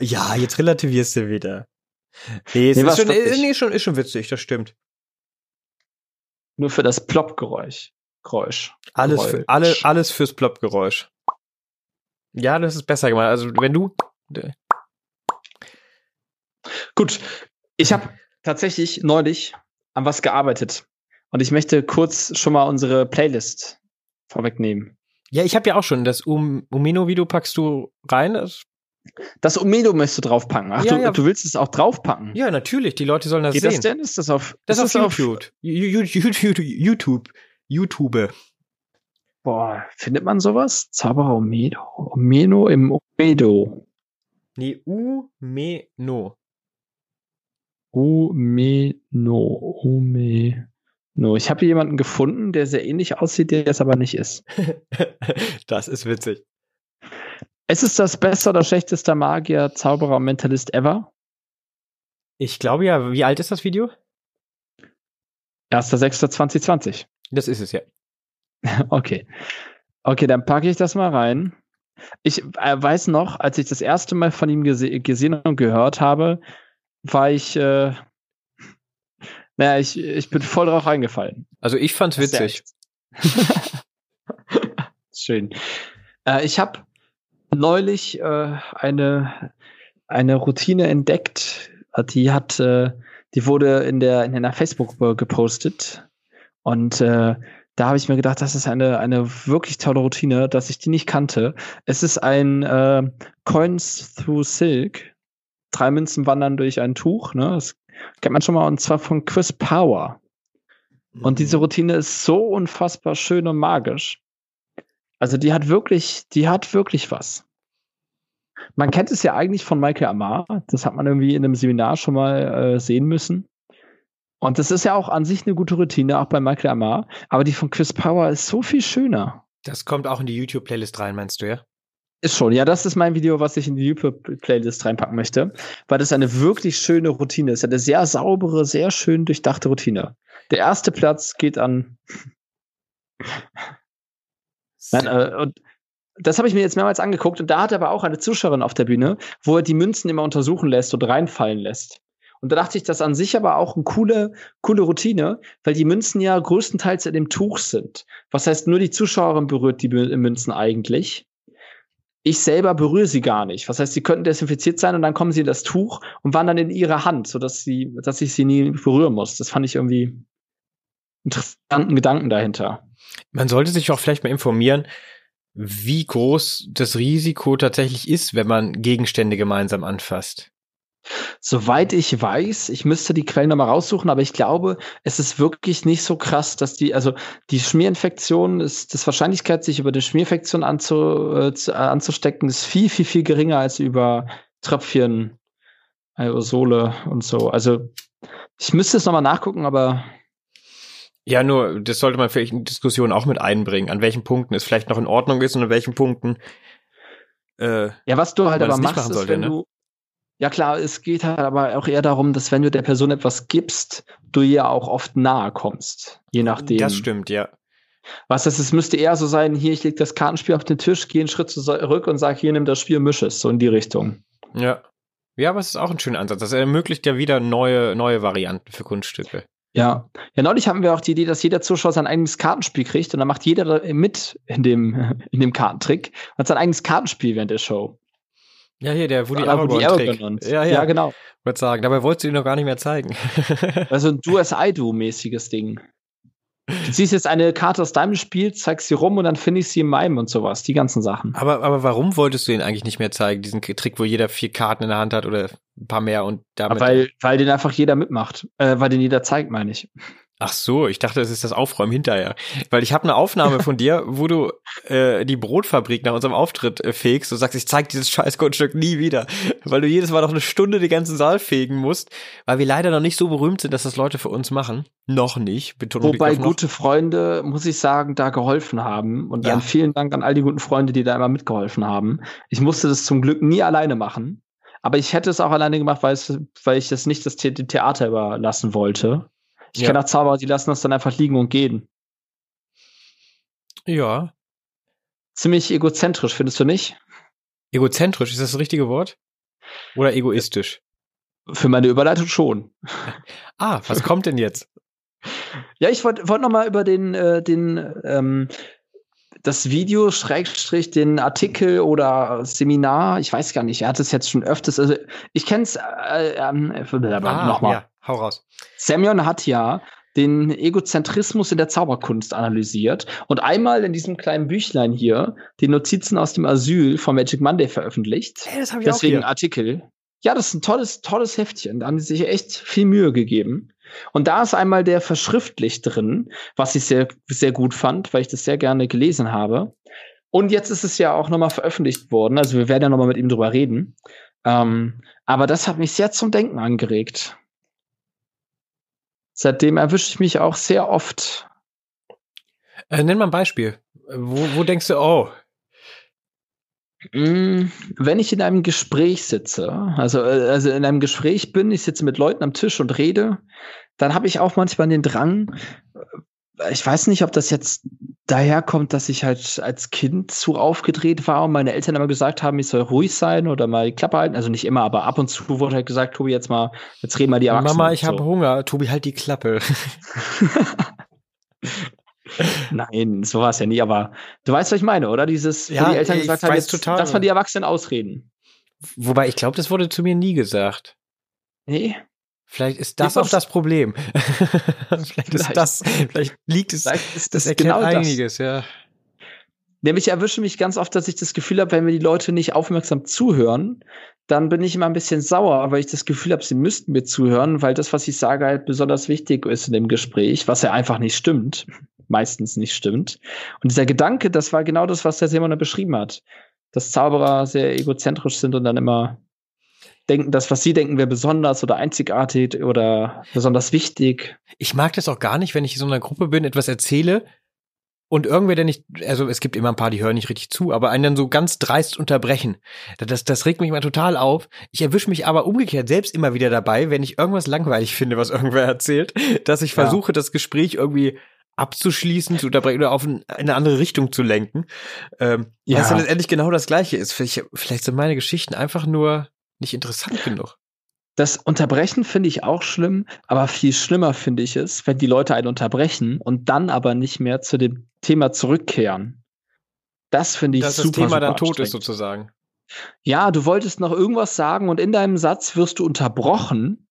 Ja, jetzt relativierst du wieder. Nee, es Nee, ist, schon, äh, nee, schon, ist schon witzig, das stimmt. Nur für das Plop-Geräusch. Geräusch. Alles, für, alle, alles fürs Plopp-Geräusch. Ja, das ist besser gemacht. Also, wenn du. Gut, ich habe tatsächlich neulich an was gearbeitet. Und ich möchte kurz schon mal unsere Playlist vorwegnehmen. Ja, ich habe ja auch schon das um Umeno-Video packst du rein. Das, Das Umedo möchtest du draufpacken. Ach, Ja, du, ja. du willst es auch draufpacken. ja, natürlich, die Leute sollen das Geht sehen. das denn? Ist das auf, das ist auf YouTube. YouTube. YouTube. YouTube. Boah, findet man sowas? Zauberer Umedo. Umeno im Umedo. Nee, Umeno. Umeno. Umeno. Ich habe hier jemanden gefunden, der sehr ähnlich aussieht, der es aber nicht ist. das ist witzig. Es ist das beste oder schlechteste Magier, Zauberer und Mentalist ever. Ich glaube ja, wie alt ist das Video? 1.6.2020. Das ist es ja. Okay. Okay, dann packe ich das mal rein. Ich äh, weiß noch, als ich das erste Mal von ihm gese gesehen und gehört habe, war ich, äh, naja, ich, ich bin voll drauf reingefallen. Also ich fand's witzig. Schön. Äh, ich habe neulich äh, eine, eine Routine entdeckt, die hat, äh, die wurde in der in einer Facebook gepostet und äh, da habe ich mir gedacht, das ist eine eine wirklich tolle Routine, dass ich die nicht kannte. Es ist ein äh, Coins through Silk. Drei Münzen wandern durch ein Tuch. Ne? Das kennt man schon mal und zwar von Chris Power. Und diese Routine ist so unfassbar schön und magisch. Also die hat wirklich, die hat wirklich was. Man kennt es ja eigentlich von Michael Amar. Das hat man irgendwie in einem Seminar schon mal äh, sehen müssen. Und das ist ja auch an sich eine gute Routine, auch bei Michael Amar. Aber die von Chris Power ist so viel schöner. Das kommt auch in die YouTube-Playlist rein, meinst du, ja? Ist schon, ja, das ist mein Video, was ich in die YouTube-Playlist reinpacken möchte, weil das eine wirklich schöne Routine ist. Eine sehr saubere, sehr schön durchdachte Routine. Der erste Platz geht an Nein, äh, und das habe ich mir jetzt mehrmals angeguckt und da hat er aber auch eine Zuschauerin auf der Bühne, wo er die Münzen immer untersuchen lässt und reinfallen lässt. Und da dachte ich, das an sich aber auch eine coole, coole Routine, weil die Münzen ja größtenteils in dem Tuch sind. Was heißt, nur die Zuschauerin berührt die Mü- Münzen eigentlich. Ich selber berühre sie gar nicht. Was heißt, sie könnten desinfiziert sein und dann kommen sie in das Tuch und wandern in ihre Hand, sodass sie, dass ich sie nie berühren muss. Das fand ich irgendwie interessanten Gedanken dahinter. Man sollte sich auch vielleicht mal informieren, wie groß das Risiko tatsächlich ist, wenn man Gegenstände gemeinsam anfasst. Soweit ich weiß, ich müsste die Quellen nochmal raussuchen, aber ich glaube, es ist wirklich nicht so krass, dass die, also die Schmierinfektion ist, das Wahrscheinlichkeit, sich über eine Schmierinfektion anzu, äh, zu, äh, anzustecken, ist viel, viel, viel geringer als über Tröpfchen, Aerosole und so. Also ich müsste es nochmal nachgucken, aber Ja, nur, das sollte man vielleicht in Diskussion auch mit einbringen, an welchen Punkten es vielleicht noch in Ordnung ist und an welchen Punkten äh, ja, was du halt aber machst, machen ist, sollte, wenn ne? du ja klar, es geht halt aber auch eher darum, dass wenn du der Person etwas gibst, du ihr auch oft nahe kommst. Je nachdem. Das stimmt, ja. Was das, es müsste eher so sein, hier, ich leg das Kartenspiel auf den Tisch, gehe einen Schritt zurück und sag, hier, nimm das Spiel, misch es, so in die Richtung. Ja. Ja, aber es ist auch ein schöner Ansatz. Das ermöglicht ja wieder neue, neneue Varianten für Kunststücke. Ja. Ja, neulich hatten wir auch die Idee, dass jeder Zuschauer sein eigenes Kartenspiel kriegt und dann macht jeder mit in dem, in dem Kartentrick und hat sein eigenes Kartenspiel während der Show. Ja, hier, der Woody Aragorn-Trick. Aragorn. Ja, ja, ja, genau. wollte sagen. Dabei wolltest du ihn noch gar nicht mehr zeigen. Also ein Du as I Do mäßiges Ding. Du ziehst jetzt eine Karte aus deinem Spiel, zeigst sie rum und dann finde ich sie im Mime und sowas, die ganzen Sachen. Aber, aber warum wolltest du ihn eigentlich nicht mehr zeigen, diesen Trick, wo jeder vier Karten in der Hand hat oder ein paar mehr und damit. Weil, weil den einfach jeder mitmacht. Äh, weil den jeder zeigt, meine ich. Ach so, ich dachte, das ist das Aufräumen hinterher. Weil ich habe eine Aufnahme von dir, wo du äh, die Brotfabrik nach unserem Auftritt äh, fegst und sagst, ich zeig dieses scheiß Grundstück nie wieder. Weil du jedes Mal noch eine Stunde den ganzen Saal fegen musst, weil wir leider noch nicht so berühmt sind, dass das Leute für uns machen. Noch nicht. Betonung Wobei gute Freunde, muss ich sagen, da geholfen haben. Und dann ja. vielen Dank an all die guten Freunde, die da immer mitgeholfen haben. Ich musste das zum Glück nie alleine machen. Aber ich hätte es auch alleine gemacht, weil, es, weil ich das nicht das The Theater überlassen wollte. Ich ja. kenne auch Zauberer, die lassen das dann einfach liegen und gehen. Ja. Ziemlich egozentrisch, findest du nicht? Egozentrisch, ist das das richtige Wort? Oder egoistisch? Für meine Überleitung schon. Ah, was kommt denn jetzt? Ja, ich wollte wollt noch mal über den, äh, den ähm, das Video, Schrägstrich, den Artikel oder Seminar, ich weiß gar nicht, er hat es jetzt schon öfters, also ich kenne es, äh, ähm, äh, ah, nochmal. Ja, hau raus. Semyon hat ja den Egozentrismus in der Zauberkunst analysiert und einmal in diesem kleinen Büchlein hier die Notizen aus dem Asyl von Magic Monday veröffentlicht. Hey, das habe ich Deswegen auch hier. Artikel. Ja, das ist ein tolles, tolles Heftchen. Da haben sie sich echt viel Mühe gegeben. Und da ist einmal der verschriftlicht drin, was ich sehr, sehr gut fand, weil ich das sehr gerne gelesen habe. Und jetzt ist es ja auch nochmal veröffentlicht worden. Also wir werden ja nochmal mit ihm drüber reden. Ähm, aber das hat mich sehr zum Denken angeregt. Seitdem erwische ich mich auch sehr oft. Äh, nenn mal ein Beispiel. Wo, wo denkst du, oh, Mm, wenn ich in einem Gespräch sitze, also, äh, also in einem Gespräch bin, ich sitze mit Leuten am Tisch und rede, dann habe ich auch manchmal den Drang, ich weiß nicht, ob das jetzt daherkommt, dass ich halt als Kind zu aufgedreht war und meine Eltern immer gesagt haben, ich soll ruhig sein oder mal die Klappe halten. Also nicht immer, aber ab und zu wurde halt gesagt, Tobi, jetzt mal, jetzt reden wir die Erwachsenen. Mama, ich so. habe Hunger. Tobi, halt die Klappe. Nein, so war es ja nie, aber du weißt, was ich meine, oder? Dieses, ja, wo die Eltern gesagt haben, jetzt, total. dass man die Erwachsenen ausreden. Wobei, ich glaube, das wurde zu mir nie gesagt. Nee. Vielleicht ist das auch das Problem. vielleicht ist das, vielleicht liegt es, vielleicht ist das, das erkennt genau einiges, das. ja. Nämlich erwische mich ganz oft, dass ich das Gefühl habe, wenn mir die Leute nicht aufmerksam zuhören, dann bin ich immer ein bisschen sauer, weil ich das Gefühl habe, sie müssten mir zuhören, weil das, was ich sage, halt besonders wichtig ist in dem Gespräch, was ja einfach nicht stimmt meistens nicht stimmt. Und dieser Gedanke, das war genau das, was der Simon beschrieben hat. Dass Zauberer sehr egozentrisch sind und dann immer denken, das, was sie denken, wäre besonders oder einzigartig oder besonders wichtig. Ich mag das auch gar nicht, wenn ich in so einer Gruppe bin, etwas erzähle und irgendwer, der nicht, also es gibt immer ein paar, die hören nicht richtig zu, aber einen dann so ganz dreist unterbrechen. Das, das regt mich mal total auf. Ich erwische mich aber umgekehrt selbst immer wieder dabei, wenn ich irgendwas langweilig finde, was irgendwer erzählt, dass ich ja. versuche, das Gespräch irgendwie abzuschließen, zu unterbrechen oder auf ein, eine andere Richtung zu lenken. Ähm, ja. Was dann letztendlich genau das Gleiche ist. Vielleicht, vielleicht sind meine Geschichten einfach nur nicht interessant genug. Das Unterbrechen finde ich auch schlimm, aber viel schlimmer finde ich es, wenn die Leute einen unterbrechen und dann aber nicht mehr zu dem Thema zurückkehren. Das finde ich Dass super. Dass das Thema dann tot ist sozusagen. Ja, du wolltest noch irgendwas sagen und in deinem Satz wirst du unterbrochen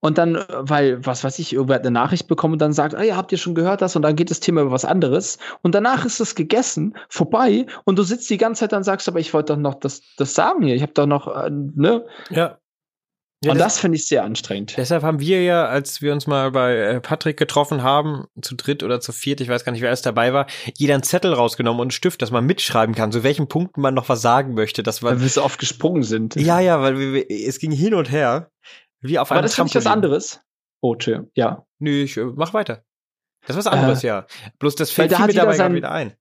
und dann, äh, weil, was weiß ich, irgendwer hat eine Nachricht bekommen und dann sagt, ah ja, habt ihr schon gehört das? Und dann geht das Thema über was anderes. Und danach ist es gegessen, vorbei. Und du sitzt die ganze Zeit dann sagst, aber ich wollte doch noch das, das sagen hier. Ich habe doch noch, äh, ne? Ja. Ja, und das, das finde ich sehr anstrengend. Deshalb haben wir ja, als wir uns mal bei äh, Patrick getroffen haben, zu dritt oder zu viert, ich weiß gar nicht, wer alles dabei war, jeder einen Zettel rausgenommen und einen Stift, dass man mitschreiben kann, zu welchen Punkten man noch was sagen möchte. Dass man, weil wir so oft gesprungen sind. Ja, ja, weil wir, es ging hin und her. Wie auf Aber das finde ich was anderes. Oh, tschö, ja. Nö, ich äh, mach weiter. Das ist was anderes, äh, ja. Bloß das fällt da mir dabei sein, wieder ein.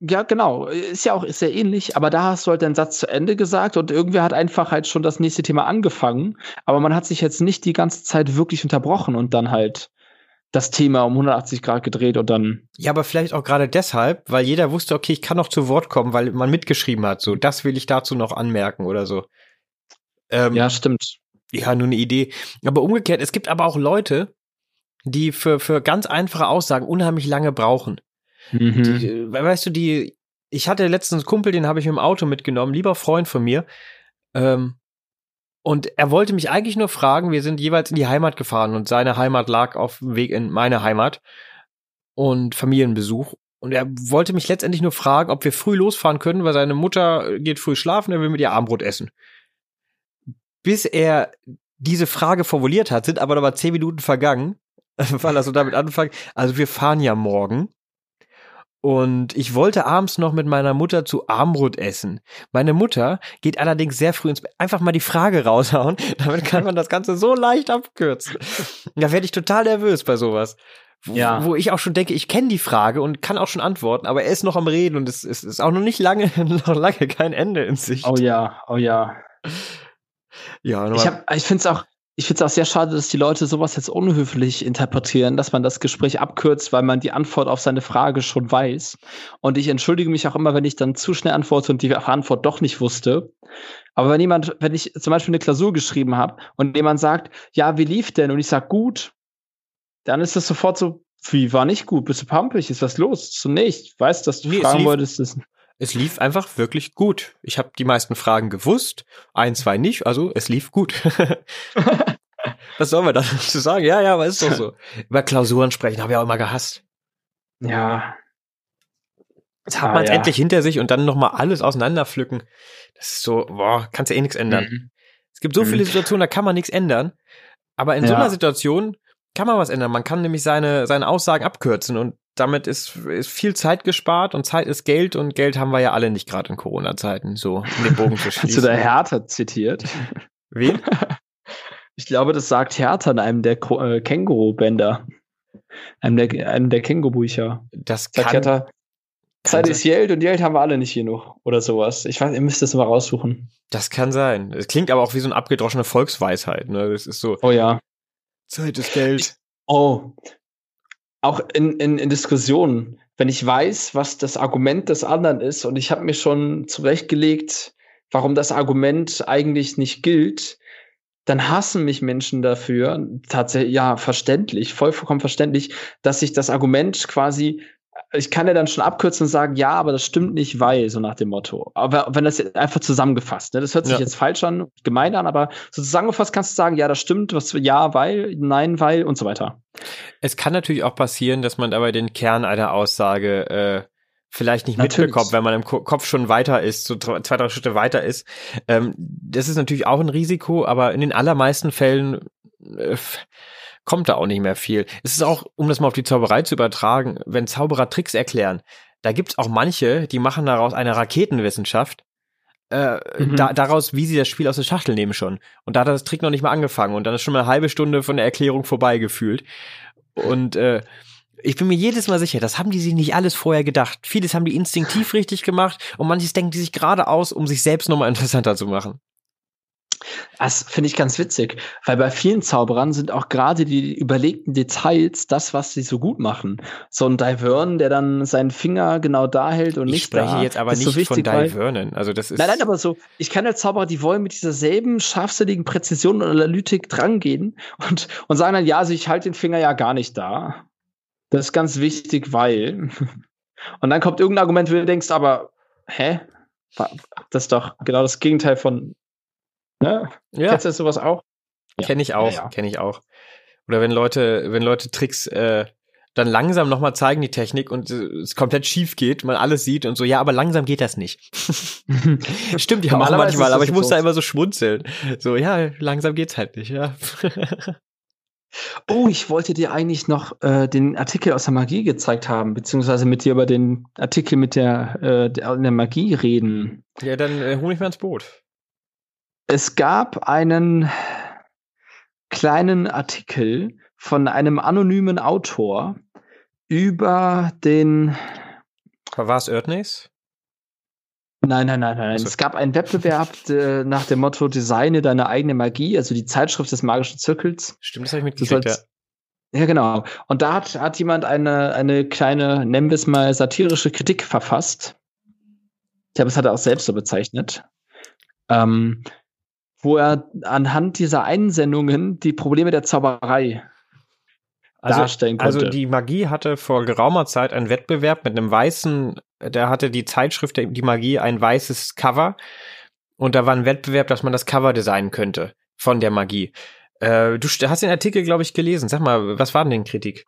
Ja, genau. Ist ja auch ist sehr ähnlich, aber da hast du halt deinen Satz zu Ende gesagt und irgendwer hat einfach halt schon das nächste Thema angefangen, aber man hat sich jetzt nicht die ganze Zeit wirklich unterbrochen und dann halt das Thema um 180 Grad gedreht und dann. Ja, aber vielleicht auch gerade deshalb, weil jeder wusste, okay, ich kann noch zu Wort kommen, weil man mitgeschrieben hat, so, das will ich dazu noch anmerken oder so. Ähm, ja, stimmt. Ja, nur eine Idee. Aber umgekehrt, es gibt aber auch Leute, die für, für ganz einfache Aussagen unheimlich lange brauchen. Mhm. Die, weißt du, die, ich hatte letztens einen Kumpel, den habe ich im Auto mitgenommen, lieber Freund von mir. Ähm, und er wollte mich eigentlich nur fragen, wir sind jeweils in die Heimat gefahren und seine Heimat lag auf dem Weg in meine Heimat. und Familienbesuch. Und er wollte mich letztendlich nur fragen, ob wir früh losfahren können, weil seine Mutter geht früh schlafen, er will mit ihr Abendbrot essen. Bis er diese Frage formuliert hat, sind aber noch mal zehn Minuten vergangen, weil er so damit anfängt. Also wir fahren ja morgen. Und ich wollte abends noch mit meiner Mutter zu Abendbrot essen. Meine Mutter geht allerdings sehr früh ins Bett. Einfach mal die Frage raushauen. Damit kann man das Ganze so leicht abkürzen. Da werde ich total nervös bei sowas. Ja. Wo ich auch schon denke, ich kenne die Frage und kann auch schon antworten, aber er ist noch am Reden und es, es ist auch noch nicht lange, noch lange kein Ende in Sicht. Oh ja, oh ja. Ja, ich, hab, ich finde es auch, ich finde es auch sehr schade, dass die Leute sowas jetzt unhöflich interpretieren, dass man das Gespräch abkürzt, weil man die Antwort auf seine Frage schon weiß. Und ich entschuldige mich auch immer, wenn ich dann zu schnell antworte und die Antwort doch nicht wusste. Aber wenn jemand, wenn ich zum Beispiel eine Klausur geschrieben habe und jemand sagt, ja, wie lief denn? Und ich sage gut, dann ist das sofort so, wie war nicht gut? Bist du pampig? Ist was los? So, nee, ich weiß, dass du nee, fragen wolltest. Das es lief einfach wirklich gut. Ich habe die meisten Fragen gewusst, ein, zwei nicht, also es lief gut. Was sollen wir da zu sagen? Ja, ja, aber ist doch so. Über Klausuren sprechen habe ich auch immer gehasst. Ja. Jetzt hat ah, man es ja. endlich hinter sich und dann nochmal alles auseinanderpflücken. Das ist so, boah, kannst ja eh nichts ändern. Mhm. Es gibt so mhm. viele Situationen, da kann man nichts ändern. Aber in ja. so einer Situation kann man was ändern. Man kann nämlich seine, seine Aussagen abkürzen und damit ist, ist viel Zeit gespart und Zeit ist Geld und Geld haben wir ja alle nicht gerade in Corona-Zeiten, so um den Bogen zu schließen. Hast du da Hertha zitiert? Wen? Ich glaube, das sagt Hertha in einem der äh, Känguru-Bänder. Einem der, einem der Känguru-Bücher. Das kann, Hertha, Zeit ist Geld und Geld haben wir alle nicht genug oder sowas. Ich weiß, ihr müsst das mal raussuchen. Das kann sein. Es klingt aber auch wie so eine abgedroschene Volksweisheit. Ne? Das ist so. Oh ja. Zeit ist Geld. Oh, auch in, in, in Diskussionen, wenn ich weiß, was das Argument des anderen ist und ich habe mir schon zurechtgelegt, warum das Argument eigentlich nicht gilt, dann hassen mich Menschen dafür, tatsächlich, ja, verständlich, vollkommen verständlich, dass ich das Argument quasi ich kann ja dann schon abkürzen und sagen, ja, aber das stimmt nicht, weil, so nach dem Motto. Aber wenn das einfach zusammengefasst, ne, das hört sich ja. jetzt falsch an, gemein an, aber so zusammengefasst kannst du sagen, ja, das stimmt, was, ja, weil, nein, weil und so weiter. Es kann natürlich auch passieren, dass man aber den Kern einer Aussage äh, vielleicht nicht natürlich. mitbekommt, wenn man im Kopf schon weiter ist, so zwei, drei Schritte weiter ist. Ähm, das ist natürlich auch ein Risiko, aber in den allermeisten Fällen äh, kommt da auch nicht mehr viel. Es ist auch, um das mal auf die Zauberei zu übertragen, wenn Zauberer Tricks erklären, da gibt's auch manche, die machen daraus eine Raketenwissenschaft, äh, mhm. da, daraus, wie sie das Spiel aus der Schachtel nehmen schon. Und da hat das Trick noch nicht mal angefangen und dann ist schon mal eine halbe Stunde von der Erklärung vorbei gefühlt. Und äh, ich bin mir jedes Mal sicher, das haben die sich nicht alles vorher gedacht. Vieles haben die instinktiv richtig gemacht und manches denken die sich gerade aus, um sich selbst nochmal interessanter zu machen. Das finde ich ganz witzig, weil bei vielen Zauberern sind auch gerade die überlegten Details das, was sie so gut machen. So ein Divern, der dann seinen Finger genau da hält und ich nicht spreche da. jetzt aber nicht so wichtig, von Divernen. Also das ist nein, nein, aber so, ich kenne Zauberer, die wollen mit dieser selben scharfsinnigen Präzision und Analytik drangehen und, und sagen dann, ja, also ich halte den Finger ja gar nicht da. Das ist ganz wichtig, weil. Und dann kommt irgendein Argument, wo du denkst, aber, hä? Das ist doch genau das Gegenteil von Ne? Ja. Kennst du sowas auch? Ja. Kenne ich auch, ja, ja. kenne ich auch. Oder wenn Leute, wenn Leute Tricks äh, dann langsam nochmal zeigen, die Technik, und äh, es komplett schief geht, man alles sieht und so, ja, aber langsam geht das nicht. Stimmt ja auch manchmal, aber ich muss da immer so schmunzeln. So, ja, langsam geht's halt nicht, ja. oh, ich wollte dir eigentlich noch äh, den Artikel aus der Magie gezeigt haben, beziehungsweise mit dir über den Artikel mit der, äh, der, der Magie reden. Ja, dann äh, hol mich mal ins Boot. Es gab einen kleinen Artikel von einem anonymen Autor über den. War es Erdnäs? Nein, nein, nein, nein. Also. Es gab einen Wettbewerb äh, nach dem Motto Designe deine eigene Magie, also die Zeitschrift des magischen Zirkels. Stimmt, das habe ich mitgekriegt, ja. Ja, genau. Und da hat, hat jemand eine, eine kleine, nennen wir es mal, satirische Kritik verfasst. Ich glaube, es hat er auch selbst so bezeichnet. Ähm, wo er anhand dieser Einsendungen die Probleme der Zauberei also, darstellen konnte. Also die Magie hatte vor geraumer Zeit einen Wettbewerb mit einem weißen, da hatte die Zeitschrift die Magie ein weißes Cover und da war ein Wettbewerb, dass man das Cover designen könnte von der Magie. Äh, du hast den Artikel, glaube ich, gelesen. Sag mal, was war denn die Kritik?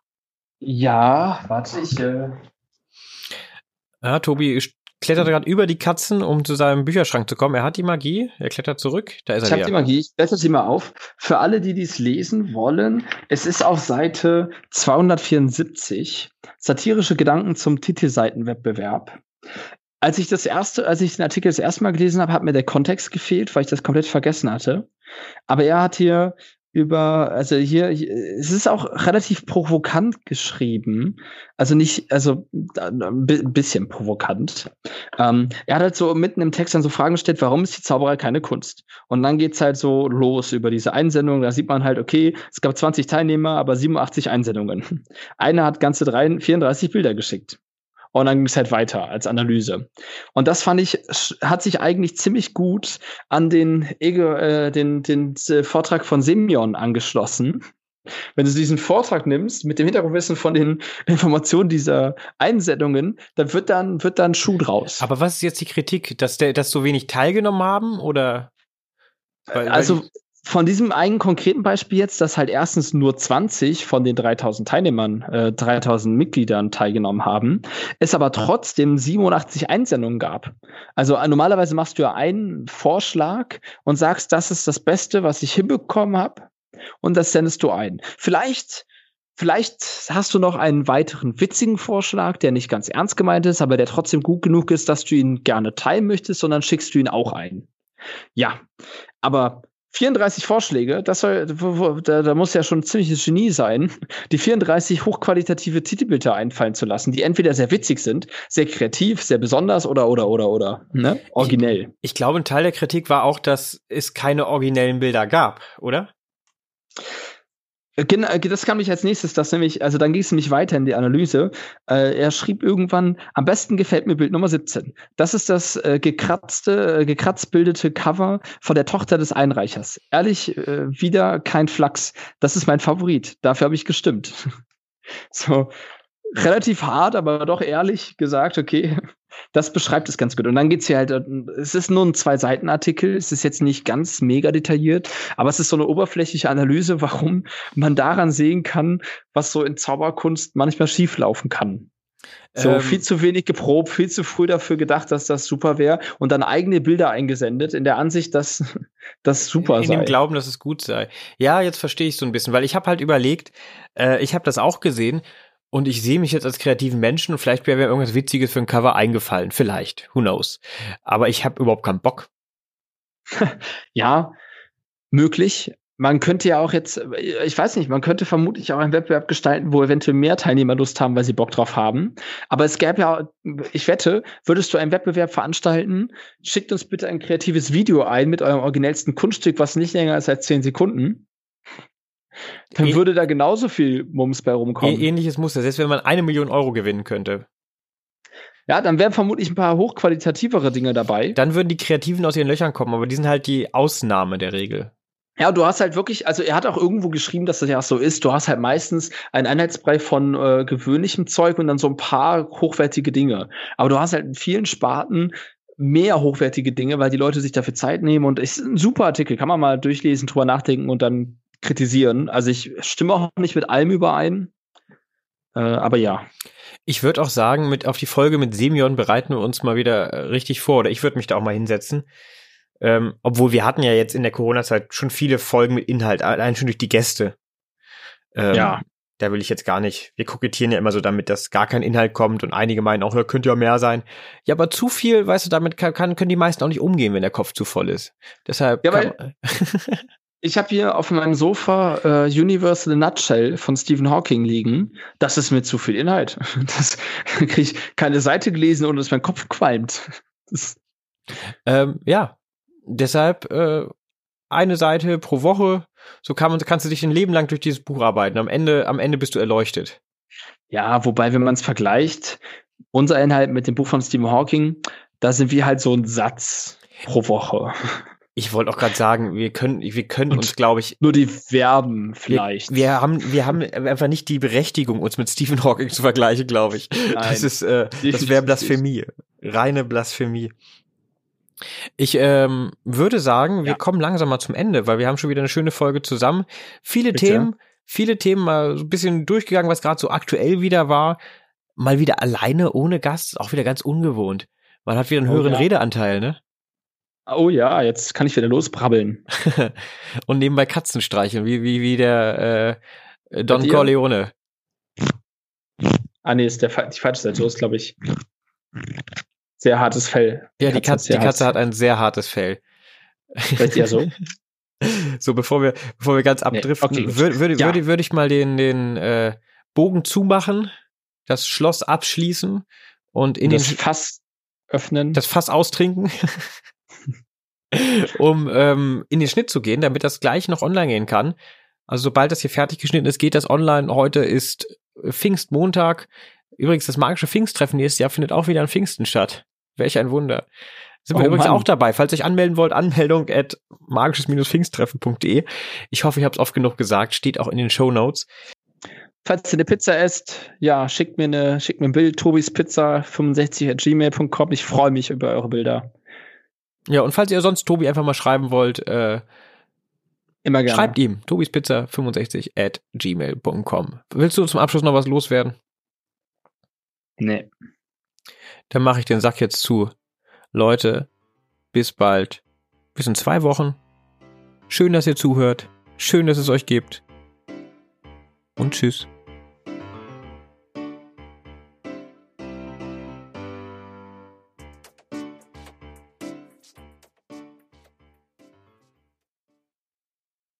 Ja, warte, ich. Äh ja, Tobi klettert gerade über die Katzen, um zu seinem Bücherschrank zu kommen. Er hat die Magie, er klettert zurück. Da ist ich er habe die Magie, ich blätter sie mal auf. Für alle, die dies lesen wollen, es ist auf Seite 274 satirische Gedanken zum Titelseitenwettbewerb. Als ich das erste, als ich den Artikel das erste Mal gelesen habe, hat mir der Kontext gefehlt, weil ich das komplett vergessen hatte. Aber er hat hier über, also hier, es ist auch relativ provokant geschrieben. Also nicht, also ein bisschen provokant. Ähm, er hat halt so mitten im Text dann so Fragen gestellt, warum ist die Zauberei keine Kunst? Und dann geht's halt so los über diese Einsendung. Da sieht man halt, okay, es gab 20 Teilnehmer, aber 87 Einsendungen. Einer hat ganze 34 Bilder geschickt. Und dann ging es halt weiter als Analyse. Und das fand ich, hat sich eigentlich ziemlich gut an den, äh, den, den, den Vortrag von Semyon angeschlossen. Wenn du diesen Vortrag nimmst, mit dem Hintergrundwissen von den Informationen dieser Einsendungen, dann wird dann, wird dann Schuh draus. Aber was ist jetzt die Kritik, dass der, dass so wenig teilgenommen haben oder? Weil, also, weil von diesem einen konkreten Beispiel jetzt, dass halt erstens nur 20 von den 3000 Teilnehmern, äh, 3000 Mitgliedern teilgenommen haben, es aber trotzdem 87 Einsendungen gab. Also äh, normalerweise machst du ja einen Vorschlag und sagst, das ist das Beste, was ich hinbekommen habe und das sendest du ein. Vielleicht Vielleicht hast du noch einen weiteren witzigen Vorschlag, der nicht ganz ernst gemeint ist, aber der trotzdem gut genug ist, dass du ihn gerne teilen möchtest, sondern schickst du ihn auch ein. Ja, aber 34 Vorschläge, das soll, da, da muss ja schon ein ziemliches Genie sein, die 34 hochqualitative Titelbilder einfallen zu lassen, die entweder sehr witzig sind, sehr kreativ, sehr besonders oder, oder, oder, oder, ne? Originell. Ich, ich glaube, ein Teil der Kritik war auch, dass es keine originellen Bilder gab, oder? Genau, das kam mich als nächstes, das nämlich, also dann ging es nämlich weiter in die Analyse. Äh, er schrieb irgendwann, am besten gefällt mir Bild Nummer 17. Das ist das äh, gekratzte, äh, gekratzt bildete Cover von der Tochter des Einreichers. Ehrlich, äh, wieder kein Flachs. Das ist mein Favorit. Dafür habe ich gestimmt. so, relativ hart, aber doch ehrlich gesagt, okay, das beschreibt es ganz gut. Und dann geht's hier halt, äh, es ist nur ein Zwei-Seiten-Artikel, es ist jetzt nicht ganz mega detailliert, aber es ist so eine oberflächliche Analyse, warum man daran sehen kann, was so in Zauberkunst manchmal schieflaufen kann. So ähm, viel zu wenig geprobt, viel zu früh dafür gedacht, dass das super wäre und dann eigene Bilder eingesendet in der Ansicht, dass das super in sei. In dem Glauben, dass es gut sei. Ja, jetzt verstehe ich so ein bisschen, weil ich habe halt überlegt, äh, ich habe das auch gesehen und ich sehe mich jetzt als kreativen Menschen und vielleicht wäre mir irgendwas Witziges für ein Cover eingefallen. Vielleicht. Who knows? Aber ich habe überhaupt keinen Bock. ja, möglich. Man könnte ja auch jetzt, ich weiß nicht, man könnte vermutlich auch einen Wettbewerb gestalten, wo eventuell mehr Teilnehmer Lust haben, weil sie Bock drauf haben. Aber es gäbe ja, ich wette, würdest du einen Wettbewerb veranstalten, schickt uns bitte ein kreatives Video ein mit eurem originellsten Kunststück, was nicht länger ist als zehn Sekunden. Dann e würde da genauso viel Mums bei rumkommen. E ähnliches Muster, selbst wenn man eine Million Euro gewinnen könnte. Ja, dann wären vermutlich ein paar hochqualitativere Dinge dabei. Dann würden die Kreativen aus ihren Löchern kommen, aber die sind halt die Ausnahme der Regel. Ja, du hast halt wirklich, also er hat auch irgendwo geschrieben, dass das ja so ist. Du hast halt meistens einen Einheitsbrei von äh, gewöhnlichem Zeug und dann so ein paar hochwertige Dinge. Aber du hast halt in vielen Sparten mehr hochwertige Dinge, weil die Leute sich dafür Zeit nehmen und es ist ein super Artikel, kann man mal durchlesen, drüber nachdenken und dann kritisieren. Also ich stimme auch nicht mit allem überein. Äh, aber ja. Ich würde auch sagen, mit auf die Folge mit Semyon bereiten wir uns mal wieder äh, richtig vor. Oder ich würde mich da auch mal hinsetzen. Ähm, obwohl wir hatten ja jetzt in der Corona-Zeit schon viele Folgen mit Inhalt, allein schon durch die Gäste. Ähm, ja. Da will ich jetzt gar nicht. Wir kokettieren ja immer so damit, dass gar kein Inhalt kommt und einige meinen auch, ja, könnte ja mehr sein. Ja, aber zu viel, weißt du, damit kann, können die meisten auch nicht umgehen, wenn der Kopf zu voll ist. Deshalb. Ja, weil, Ich habe hier auf meinem Sofa äh, a Nutshell von Stephen Hawking liegen. Das ist mir zu viel Inhalt. Das kriege ich keine Seite gelesen, ohne dass mein Kopf qualmt. Ähm, ja, deshalb äh, eine Seite pro Woche. So kann man, kannst du dich ein Leben lang durch dieses Buch arbeiten. Am Ende, am Ende bist du erleuchtet. Ja, wobei, wenn man es vergleicht, unser Inhalt mit dem Buch von Stephen Hawking, da sind wir halt so ein Satz pro Woche. Ich wollte auch gerade sagen, wir können, wir können Und uns, glaube ich, nur die Verben vielleicht. Wir, wir, haben, wir haben einfach nicht die Berechtigung, uns mit Stephen Hawking zu vergleichen, glaube ich. Nein, das ist, äh, das wäre Blasphemie, reine Blasphemie. Ich ähm, würde sagen, wir ja. kommen langsam mal zum Ende, weil wir haben schon wieder eine schöne Folge zusammen. Viele Bitte? Themen, viele Themen mal so ein bisschen durchgegangen, was gerade so aktuell wieder war. Mal wieder alleine ohne Gast, auch wieder ganz ungewohnt. Man hat wieder einen Oh, höheren ja. Redeanteil, ne? Oh ja, jetzt kann ich wieder losbrabbeln. Und nebenbei Katzen streicheln, wie, wie, wie der äh, Don? Corleone. Ah nee, ist der, die falsche Seite. Ist, glaube ich, sehr hartes Fell. Ja, die Katze, die Katze hat ein sehr hartes Fell. Vielleicht eher so. So, bevor wir, bevor wir ganz Nee, abdriften, okay, gut. würde, würde, Ja. würde, würde ich mal den, den äh, Bogen zumachen, das Schloss abschließen und in das den, Fass öffnen. das Fass austrinken, um ähm, in den Schnitt zu gehen, damit das gleich noch online gehen kann. Also sobald das hier fertig geschnitten ist, geht das online. Heute ist Pfingstmontag. Übrigens, das magische Pfingsttreffen nächstes Jahr findet auch wieder an Pfingsten statt. Welch ein Wunder. Sind wir Oh übrigens Mann. auch dabei. Falls ihr euch anmelden wollt, Anmeldung at magisches-pfingsttreffen.de. Ich hoffe, ich habe es oft genug gesagt. Steht auch in den Show Notes. Falls ihr eine Pizza esst, ja, schickt mir eine, schickt mir ein Bild, Tobis Pizza 65 at gmail.com. Ich freue mich über eure Bilder. Ja, und falls ihr sonst Tobi einfach mal schreiben wollt, äh, Immer gerne. schreibt ihm tobispizza65 at gmail.com. Willst du zum Abschluss noch was loswerden? Nee. Dann mache ich den Sack jetzt zu. Leute, bis bald. Bis in zwei Wochen. Schön, dass ihr zuhört. Schön, dass es euch gibt. Und tschüss.